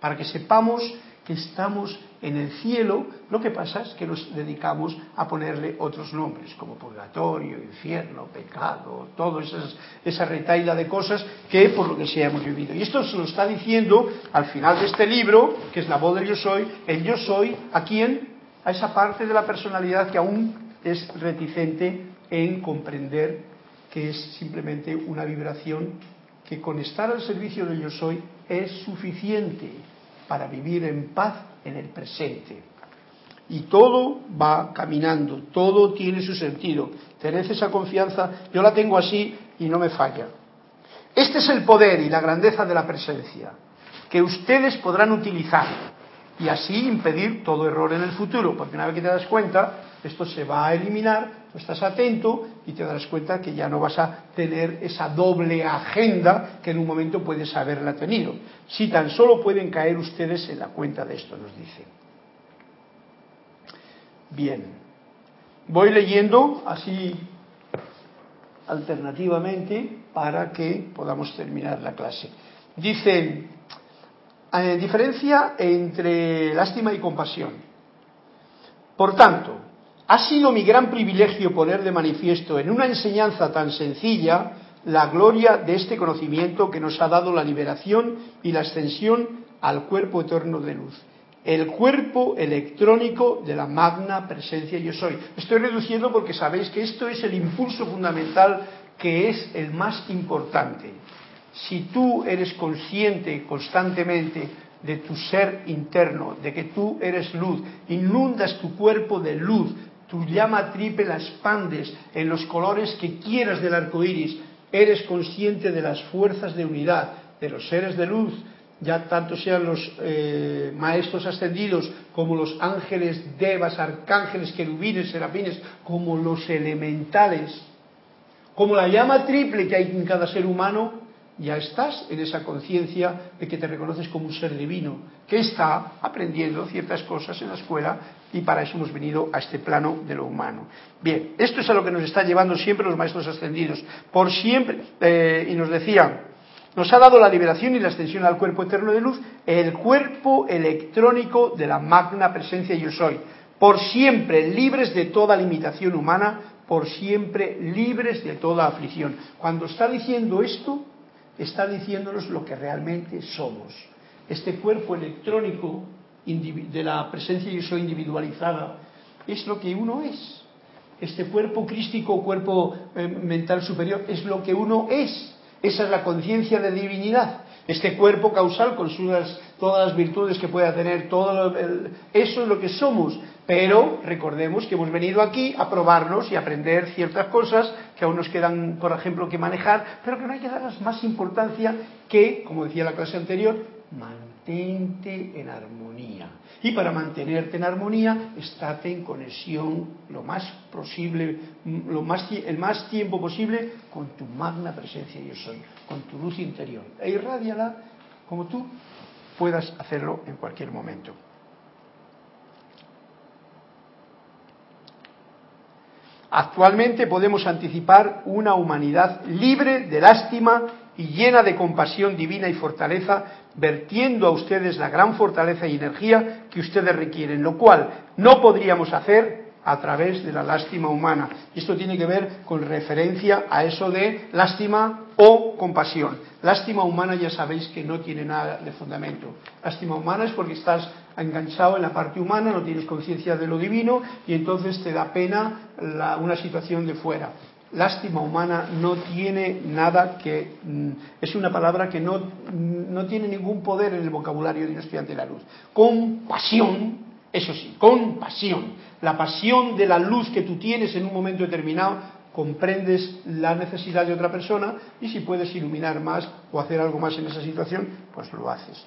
Speaker 1: Para que sepamos que estamos en el cielo, lo que pasa es que nos dedicamos a ponerle otros nombres, como purgatorio, infierno, pecado, todo esas, esa retaila de cosas que por lo que sea hemos vivido. Y esto se lo está diciendo al final de este libro, que es la voz del yo soy, el yo soy, ¿a quién? A esa parte de la personalidad que aún es reticente en comprender que es simplemente una vibración que con estar al servicio del yo soy es suficiente para vivir en paz en el presente. Y todo va caminando, todo tiene su sentido. Tened esa confianza, yo la tengo así y no me falla. Este es el poder y la grandeza de la presencia, que ustedes podrán utilizar y así impedir todo error en el futuro, porque una vez que te das cuenta, esto se va a eliminar, tú estás atento y te darás cuenta que ya no vas a tener esa doble agenda que en un momento puedes haberla tenido. Si tan solo pueden caer ustedes en la cuenta de esto, nos dice. Bien, voy leyendo así alternativamente para que podamos terminar la clase. Dice, eh, diferencia entre lástima y compasión. Por tanto, ha sido mi gran privilegio poner de manifiesto en una enseñanza tan sencilla la gloria de este conocimiento que nos ha dado la liberación y la ascensión al cuerpo eterno de luz, el cuerpo electrónico de la magna presencia yo soy. Estoy reduciendo porque sabéis que esto es el impulso fundamental que es el más importante si tú eres consciente constantemente de tu ser interno, de que tú eres luz, inundas tu cuerpo de luz, tu llama triple la expandes en los colores que quieras del arco iris, eres consciente de las fuerzas de unidad de los seres de luz, ya tanto sean los eh, maestros ascendidos como los ángeles, devas, arcángeles, querubines, serafines, como los elementales, como la llama triple que hay en cada ser humano, ya estás en esa conciencia de que te reconoces como un ser divino, que está aprendiendo ciertas cosas en la escuela y para eso hemos venido a este plano de lo humano. Bien, esto es a lo que nos está llevando siempre los maestros ascendidos. Por siempre, eh, y nos decían, nos ha dado la liberación y la extensión al cuerpo eterno de luz, el cuerpo electrónico de la magna presencia yo soy. Por siempre libres de toda limitación humana, por siempre libres de toda aflicción. Cuando está diciendo esto, está diciéndonos lo que realmente somos. Este cuerpo electrónico de la presencia yo soy individualizada es lo que uno es. Este cuerpo crístico, cuerpo eh, mental superior, es lo que uno es. Esa es la conciencia de divinidad. Este cuerpo causal con todas las virtudes que pueda tener, todo eso es lo que somos. Pero recordemos que hemos venido aquí a probarnos y aprender ciertas cosas que aún nos quedan, por ejemplo, que manejar, pero que no hay que darles más importancia que, como decía la clase anterior, mantente en armonía. Y para mantenerte en armonía, estate en conexión lo más posible, lo más, el más tiempo posible con tu magna presencia yo soy, con tu luz interior. E irradiala como tú puedas hacerlo en cualquier momento. Actualmente podemos anticipar una humanidad libre de lástima y llena de compasión divina y fortaleza, vertiendo a ustedes la gran fortaleza y energía que ustedes requieren, lo cual no podríamos hacer a través de la lástima humana. Esto tiene que ver con referencia a eso de lástima o compasión. Lástima humana ya sabéis que no tiene nada de fundamento. Lástima humana es porque estás enganchado en la parte humana, no tienes conciencia de lo divino y entonces te da pena una situación de fuera. Lástima humana no tiene nada que... Mm, es una palabra que no, no tiene ningún poder en el vocabulario de un estudiante de la luz. Compasión, eso sí, compasión la pasión de la luz que tú tienes en un momento determinado, comprendes la necesidad de otra persona y si puedes iluminar más o hacer algo más en esa situación, pues lo haces.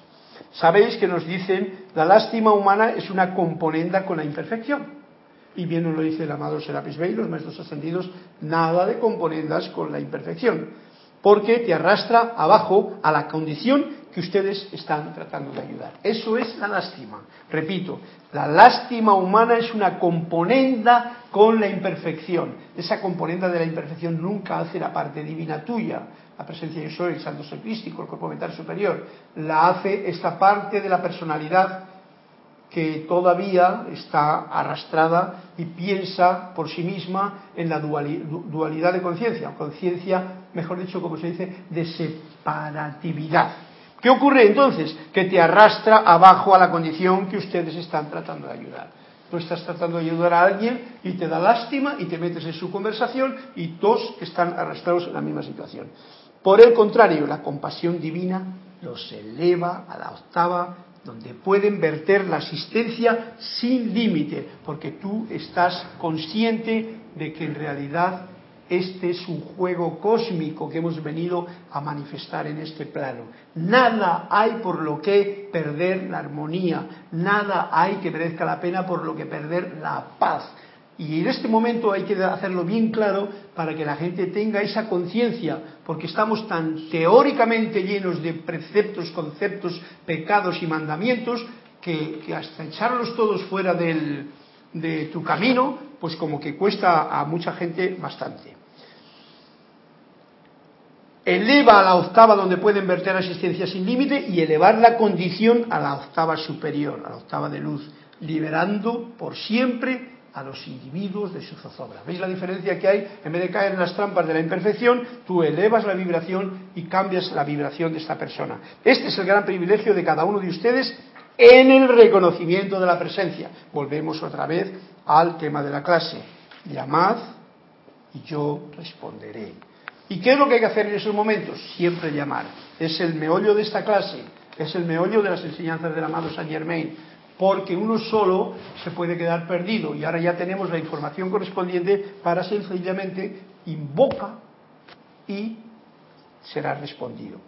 Speaker 1: Sabéis que nos dicen, la lástima humana es una componenda con la imperfección. Y bien nos lo dice el amado Serapis Bey, los maestros ascendidos, nada de componendas con la imperfección, porque te arrastra abajo a la condición que ustedes están tratando de ayudar. Eso es la lástima. Repito, la lástima humana es una componenda con la imperfección. Esa componenda de la imperfección nunca hace la parte divina tuya. La presencia de soy, el santo soy el cuerpo mental superior. La hace esta parte de la personalidad que todavía está arrastrada y piensa por sí misma en la dualidad de conciencia, conciencia, mejor dicho, como se dice, de separatividad. ¿Qué ocurre entonces? Que te arrastra abajo a la condición que ustedes están tratando de ayudar. Tú estás tratando de ayudar a alguien y te da lástima y te metes en su conversación y dos están arrastrados en la misma situación. Por el contrario, la compasión divina los eleva a la octava donde pueden verter la asistencia sin límite, porque tú estás consciente de que en realidad este es un juego cósmico que hemos venido a manifestar en este plano. Nada hay por lo que perder la armonía, nada hay que merezca la pena por lo que perder la paz. Y en este momento hay que hacerlo bien claro para que la gente tenga esa conciencia, porque estamos tan teóricamente llenos de preceptos, conceptos, pecados y mandamientos, que, hasta echarlos todos fuera de tu camino, pues como que cuesta a mucha gente bastante. Eleva a la octava donde pueden verter asistencia sin límite y elevar la condición a la octava superior, a la octava de luz, liberando por siempre a los individuos de su zozobra. ¿Veis la diferencia que hay? En vez de caer en las trampas de la imperfección, tú elevas la vibración y cambias la vibración de esta persona. Este es el gran privilegio de cada uno de ustedes en el reconocimiento de la presencia. Volvemos otra vez al tema de la clase. Llamad y yo responderé. ¿Y qué es lo que hay que hacer en esos momentos? Siempre llamar. Es el meollo de esta clase, es el meollo de las enseñanzas del amado Saint Germain porque uno solo se puede quedar perdido y ahora ya tenemos la información correspondiente para sencillamente invoca y será respondido.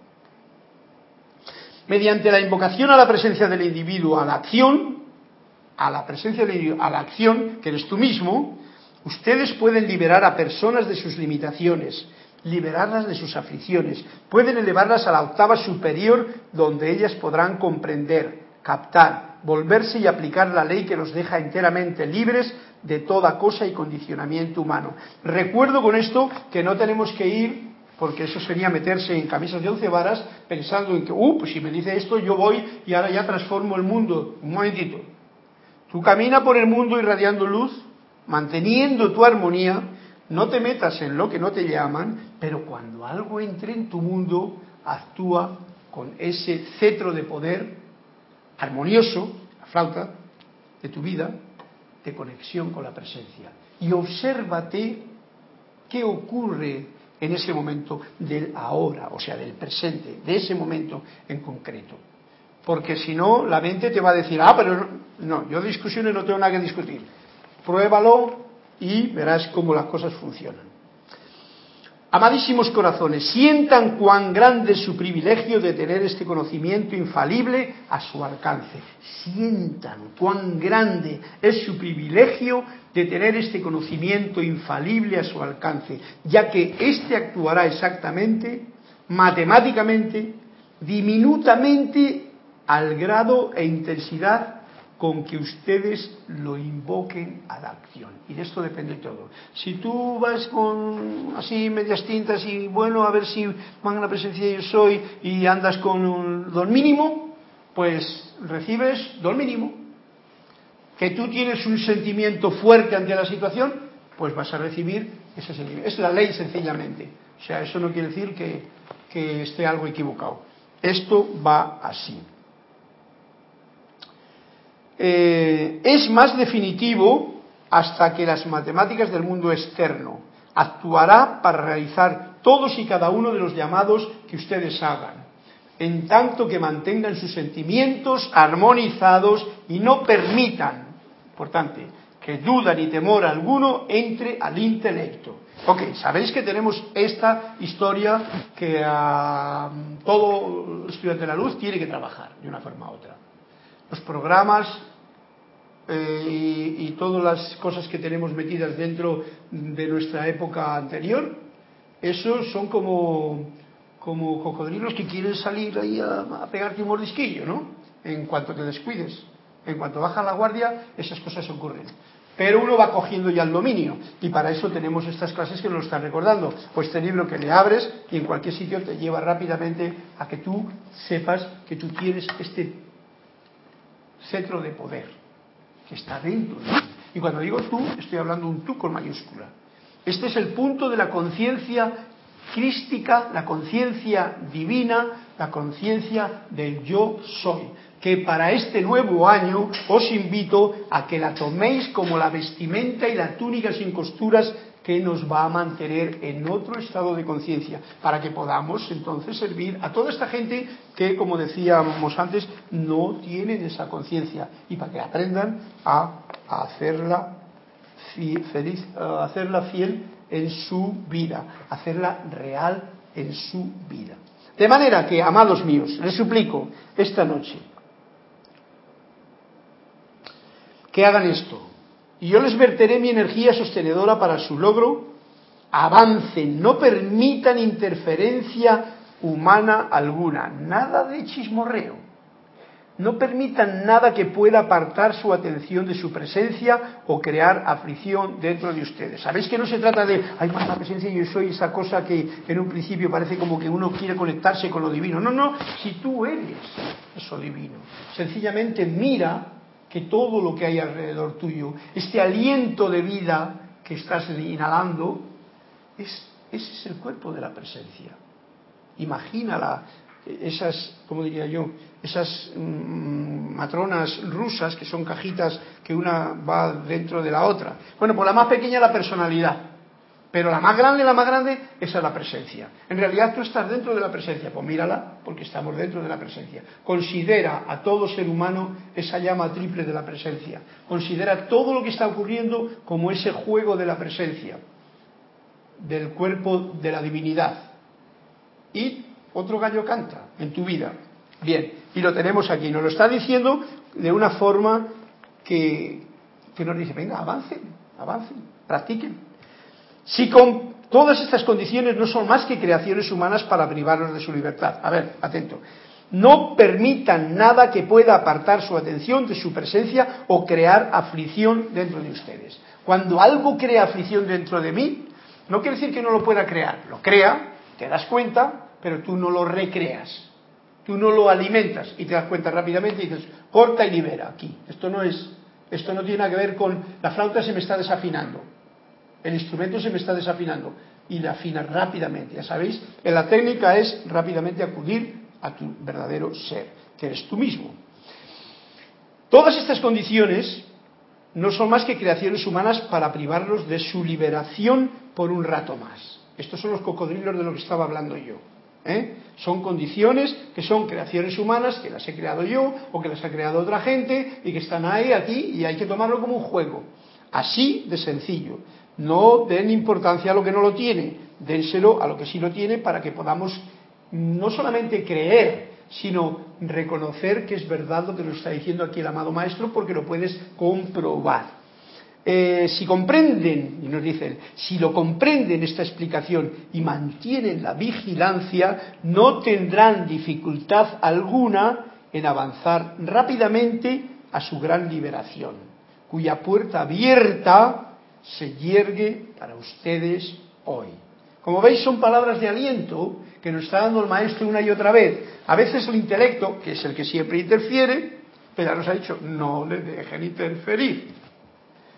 Speaker 1: Mediante la invocación a la presencia del individuo, a la acción, a la presencia del individuo, a la acción, que eres tú mismo, ustedes pueden liberar a personas de sus limitaciones, liberarlas de sus aflicciones, pueden elevarlas a la octava superior donde ellas podrán comprender, captar, volverse y aplicar la ley que nos deja enteramente libres de toda cosa y condicionamiento humano. Recuerdo con esto que no tenemos que ir, porque eso sería meterse en camisas de once varas, pensando en que, uh, pues si me dice esto, yo voy y ahora ya transformo el mundo. Un momentito. Tú camina por el mundo irradiando luz, manteniendo tu armonía, no te metas en lo que no te llaman, pero cuando algo entre en tu mundo, actúa con ese cetro de poder armonioso, la flauta de tu vida, de conexión con la presencia. Y obsérvate qué ocurre en ese momento del ahora, o sea, del presente, de ese momento en concreto. Porque si no, la mente te va a decir, ah, pero no, yo discusiones no tengo nada que discutir. Pruébalo y verás cómo las cosas funcionan. Amadísimos corazones, sientan cuán grande es su privilegio de tener este conocimiento infalible a su alcance. Sientan cuán grande es su privilegio de tener este conocimiento infalible a su alcance, ya que éste actuará exactamente, matemáticamente, diminutamente, al grado e intensidad con que ustedes lo invoquen a la acción. Y de esto depende todo. Si tú vas con así medias tintas y bueno, a ver si van a la presencia de yo soy y andas con un don mínimo, pues recibes don mínimo. Que tú tienes un sentimiento fuerte ante la situación, pues vas a recibir ese sentimiento. Es la ley sencillamente. O sea, eso no quiere decir que, que esté algo equivocado. Esto va así. Eh, es más definitivo hasta que las matemáticas del mundo externo actuará para realizar todos y cada uno de los llamados que ustedes hagan, en tanto que mantengan sus sentimientos armonizados y no permitan, importante, que duda ni temor alguno entre al intelecto. Ok, sabéis que tenemos esta historia que a todo estudiante de la luz tiene que trabajar de una forma u otra los programas eh, y, todas las cosas que tenemos metidas dentro de nuestra época anterior, esos son como como cocodrilos que quieren salir ahí a, a pegarte un mordisquillo, ¿no? En cuanto te descuides. En cuanto baja la guardia, esas cosas ocurren. Pero uno va cogiendo ya el dominio y para eso tenemos estas clases que nos lo están recordando. Pues este libro que le abres y en cualquier sitio te lleva rápidamente a que tú sepas que tú tienes este centro de poder que está dentro. Y cuando digo tú, estoy hablando un tú con mayúscula. Este es el punto de la conciencia crística, la conciencia divina, la conciencia del yo soy que para este nuevo año os invito a que la toméis como la vestimenta y la túnica sin costuras que nos va a mantener en otro estado de conciencia, para que podamos entonces servir a toda esta gente que, como decíamos antes, no tienen esa conciencia y para que aprendan a, hacerla feliz, a hacerla fiel en su vida, hacerla real en su vida. De manera que, amados míos, les suplico esta noche, que hagan esto. Y yo les verteré mi energía sostenedora para su logro. Avancen, no permitan interferencia humana alguna, nada de chismorreo. No permitan nada que pueda apartar su atención de su presencia o crear aflicción dentro de ustedes. Sabéis que no se trata de, ay, más la presencia, yo soy esa cosa que en un principio parece como que uno quiere conectarse con lo divino. No, no, si tú eres eso divino. Sencillamente mira que todo lo que hay alrededor tuyo, este aliento de vida que estás inhalando, es, ese es el cuerpo de la presencia. Imagínala, esas, como diría yo, esas mm, matronas rusas que son cajitas que una va dentro de la otra. Bueno, pues la más pequeña la personalidad. Pero la más grande, la más grande, esa es la presencia. En realidad tú estás dentro de la presencia, pues mírala, porque estamos dentro de la presencia. Considera a todo ser humano esa llama triple de la presencia. Considera todo lo que está ocurriendo como ese juego de la presencia, del cuerpo de la divinidad. Y otro gallo canta en tu vida. Bien, y lo tenemos aquí. Nos lo está diciendo de una forma que, que nos dice, venga, avancen, avancen, practiquen. Si con todas estas condiciones no son más que creaciones humanas para privarnos de su libertad. A ver, atento. No permitan nada que pueda apartar su atención de su presencia o crear aflicción dentro de ustedes. Cuando algo crea aflicción dentro de mí, no quiere decir que no lo pueda crear. Lo crea, te das cuenta, pero tú no lo recreas. Tú no lo alimentas y te das cuenta rápidamente y dices, corta y libera aquí. Esto no es, esto no tiene nada que ver con la flauta se me está desafinando el instrumento se me está desafinando y le afina rápidamente. Ya sabéis, la técnica es rápidamente acudir a tu verdadero ser, que eres tú mismo. Todas estas condiciones no son más que creaciones humanas para privarlos de su liberación por un rato más. Estos son los cocodrilos de lo que estaba hablando yo. ¿eh? Son condiciones que son creaciones humanas, que las he creado yo o que las ha creado otra gente y que están ahí, aquí, y hay que tomarlo como un juego. Así de sencillo. No den importancia a lo que no lo tiene, dénselo a lo que sí lo tiene para que podamos no solamente creer, sino reconocer que es verdad lo que nos está diciendo aquí el amado Maestro porque lo puedes comprobar. Eh, si comprenden, y nos dicen, si lo comprenden esta explicación y mantienen la vigilancia, no tendrán dificultad alguna en avanzar rápidamente a su gran liberación, cuya puerta abierta se yergue para ustedes hoy. Como veis, son palabras de aliento que nos está dando el maestro una y otra vez. A veces el intelecto, que es el que siempre interfiere, pero nos ha dicho, no le dejen interferir.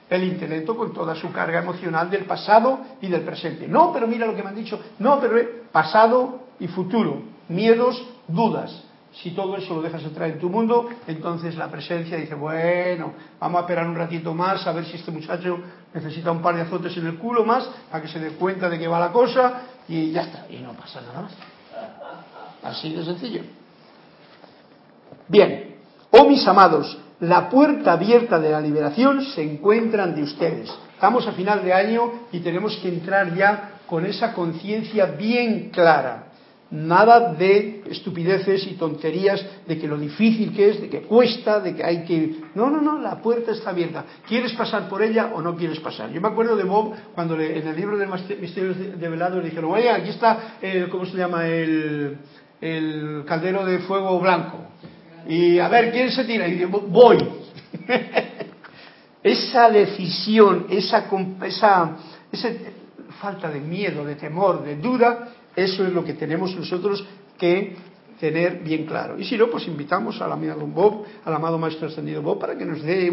Speaker 1: El intelecto con toda su carga emocional del pasado y del presente. No, pero mira lo que me han dicho. No, pero pasado y futuro. Miedos, dudas. Si todo eso lo dejas entrar en tu mundo, entonces la presencia dice, bueno, vamos a esperar un ratito más a ver si este muchacho necesita un par de azotes en el culo más para que se dé cuenta de que va la cosa y ya está. Y no pasa nada más. Así de sencillo. Bien, oh mis amados, la puerta abierta de la liberación se encuentra ante ustedes. Estamos a final de año y tenemos que entrar ya con esa conciencia bien clara Nada de estupideces y tonterías de que lo difícil que es, de que cuesta, de que hay que... No, no, no, la puerta está abierta. ¿Quieres pasar por ella o no quieres pasar? Yo me acuerdo de Bob cuando en el libro de Misterios de Velado le dijeron, oye, aquí está, el, ¿cómo se llama? El, el caldero de fuego blanco. Y a ver, ¿quién se tira? Y dice, voy. esa decisión, esa, esa, esa falta de miedo, de temor, de duda, eso es lo que tenemos nosotros que tener bien claro. Y si no, pues invitamos al amado Bob, al amado Maestro Ascendido Bob, para que nos dé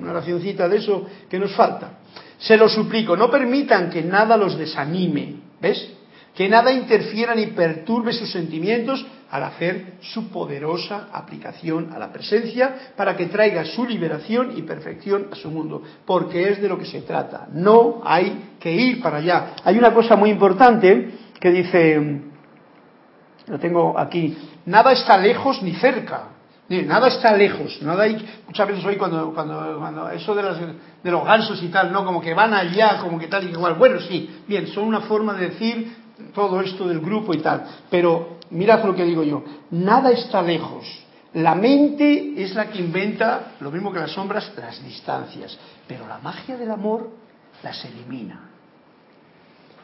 Speaker 1: una oracióncita de eso que nos falta. Se lo suplico, no permitan que nada los desanime, ¿ves? Que nada interfiera ni perturbe sus sentimientos al hacer su poderosa aplicación a la presencia para que traiga su liberación y perfección a su mundo, porque es de lo que se trata. No hay que ir para allá. Hay una cosa muy importante que dice, lo tengo aquí, nada está lejos ni cerca. Nada está lejos, nada hay, muchas veces hoy cuando, cuando, cuando eso de, de los gansos y tal, ¿no? Como que van allá, como que tal y igual. Bueno, sí, bien, son una forma de decir todo esto del grupo y tal, pero mirad lo que digo yo, nada está lejos. La mente es la que inventa, lo mismo que las sombras, las distancias, pero la magia del amor las elimina.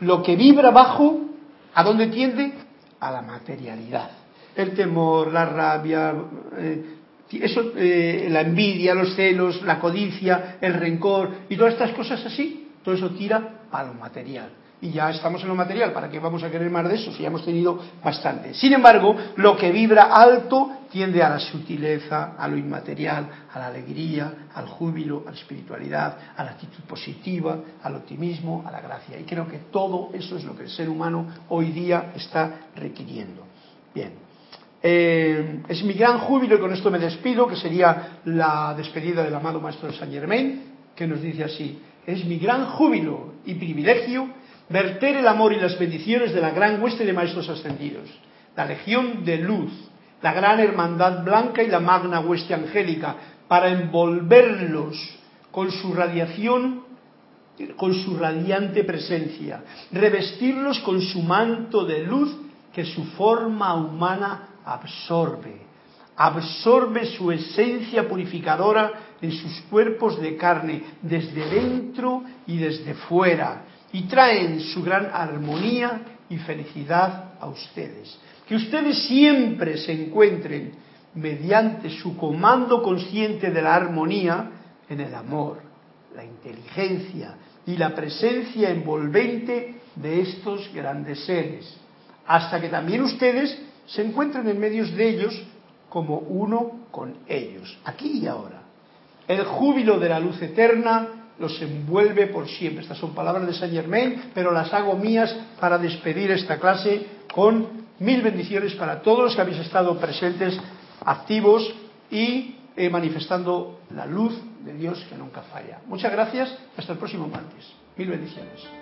Speaker 1: Lo que vibra bajo ¿A dónde tiende? A la materialidad. El temor, la rabia, eh, eso, eh, la envidia, los celos, la codicia, el rencor y todas estas cosas así, todo eso tira a lo material y ya estamos en lo material, ¿para qué vamos a querer más de eso si ya hemos tenido bastante? Sin embargo, lo que vibra alto tiende a la sutileza, a lo inmaterial, a la alegría, al júbilo, a la espiritualidad, a la actitud positiva, al optimismo, a la gracia. Y creo que todo eso es lo que el ser humano hoy día está requiriendo. Bien. Eh, es mi gran júbilo, y con esto me despido, que sería la despedida del amado Maestro de Saint Germain, que nos dice así, es mi gran júbilo y privilegio verter el amor y las bendiciones de la gran hueste de maestros ascendidos, la legión de luz, la gran hermandad blanca y la magna hueste angélica, para envolverlos con su radiación, con su radiante presencia, revestirlos con su manto de luz que su forma humana absorbe, absorbe su esencia purificadora en sus cuerpos de carne, desde dentro y desde fuera, y traen su gran armonía y felicidad a ustedes. Que ustedes siempre se encuentren mediante su comando consciente de la armonía en el amor, la inteligencia y la presencia envolvente de estos grandes seres, hasta que también ustedes se encuentren en medio de ellos como uno con ellos, aquí y ahora. El júbilo de la luz eterna los envuelve por siempre. Estas son palabras de Saint Germain, pero las hago mías para despedir esta clase con mil bendiciones para todos los que habéis estado presentes, activos y eh, manifestando la luz de Dios que nunca falla. Muchas gracias. Hasta el próximo martes. Mil bendiciones.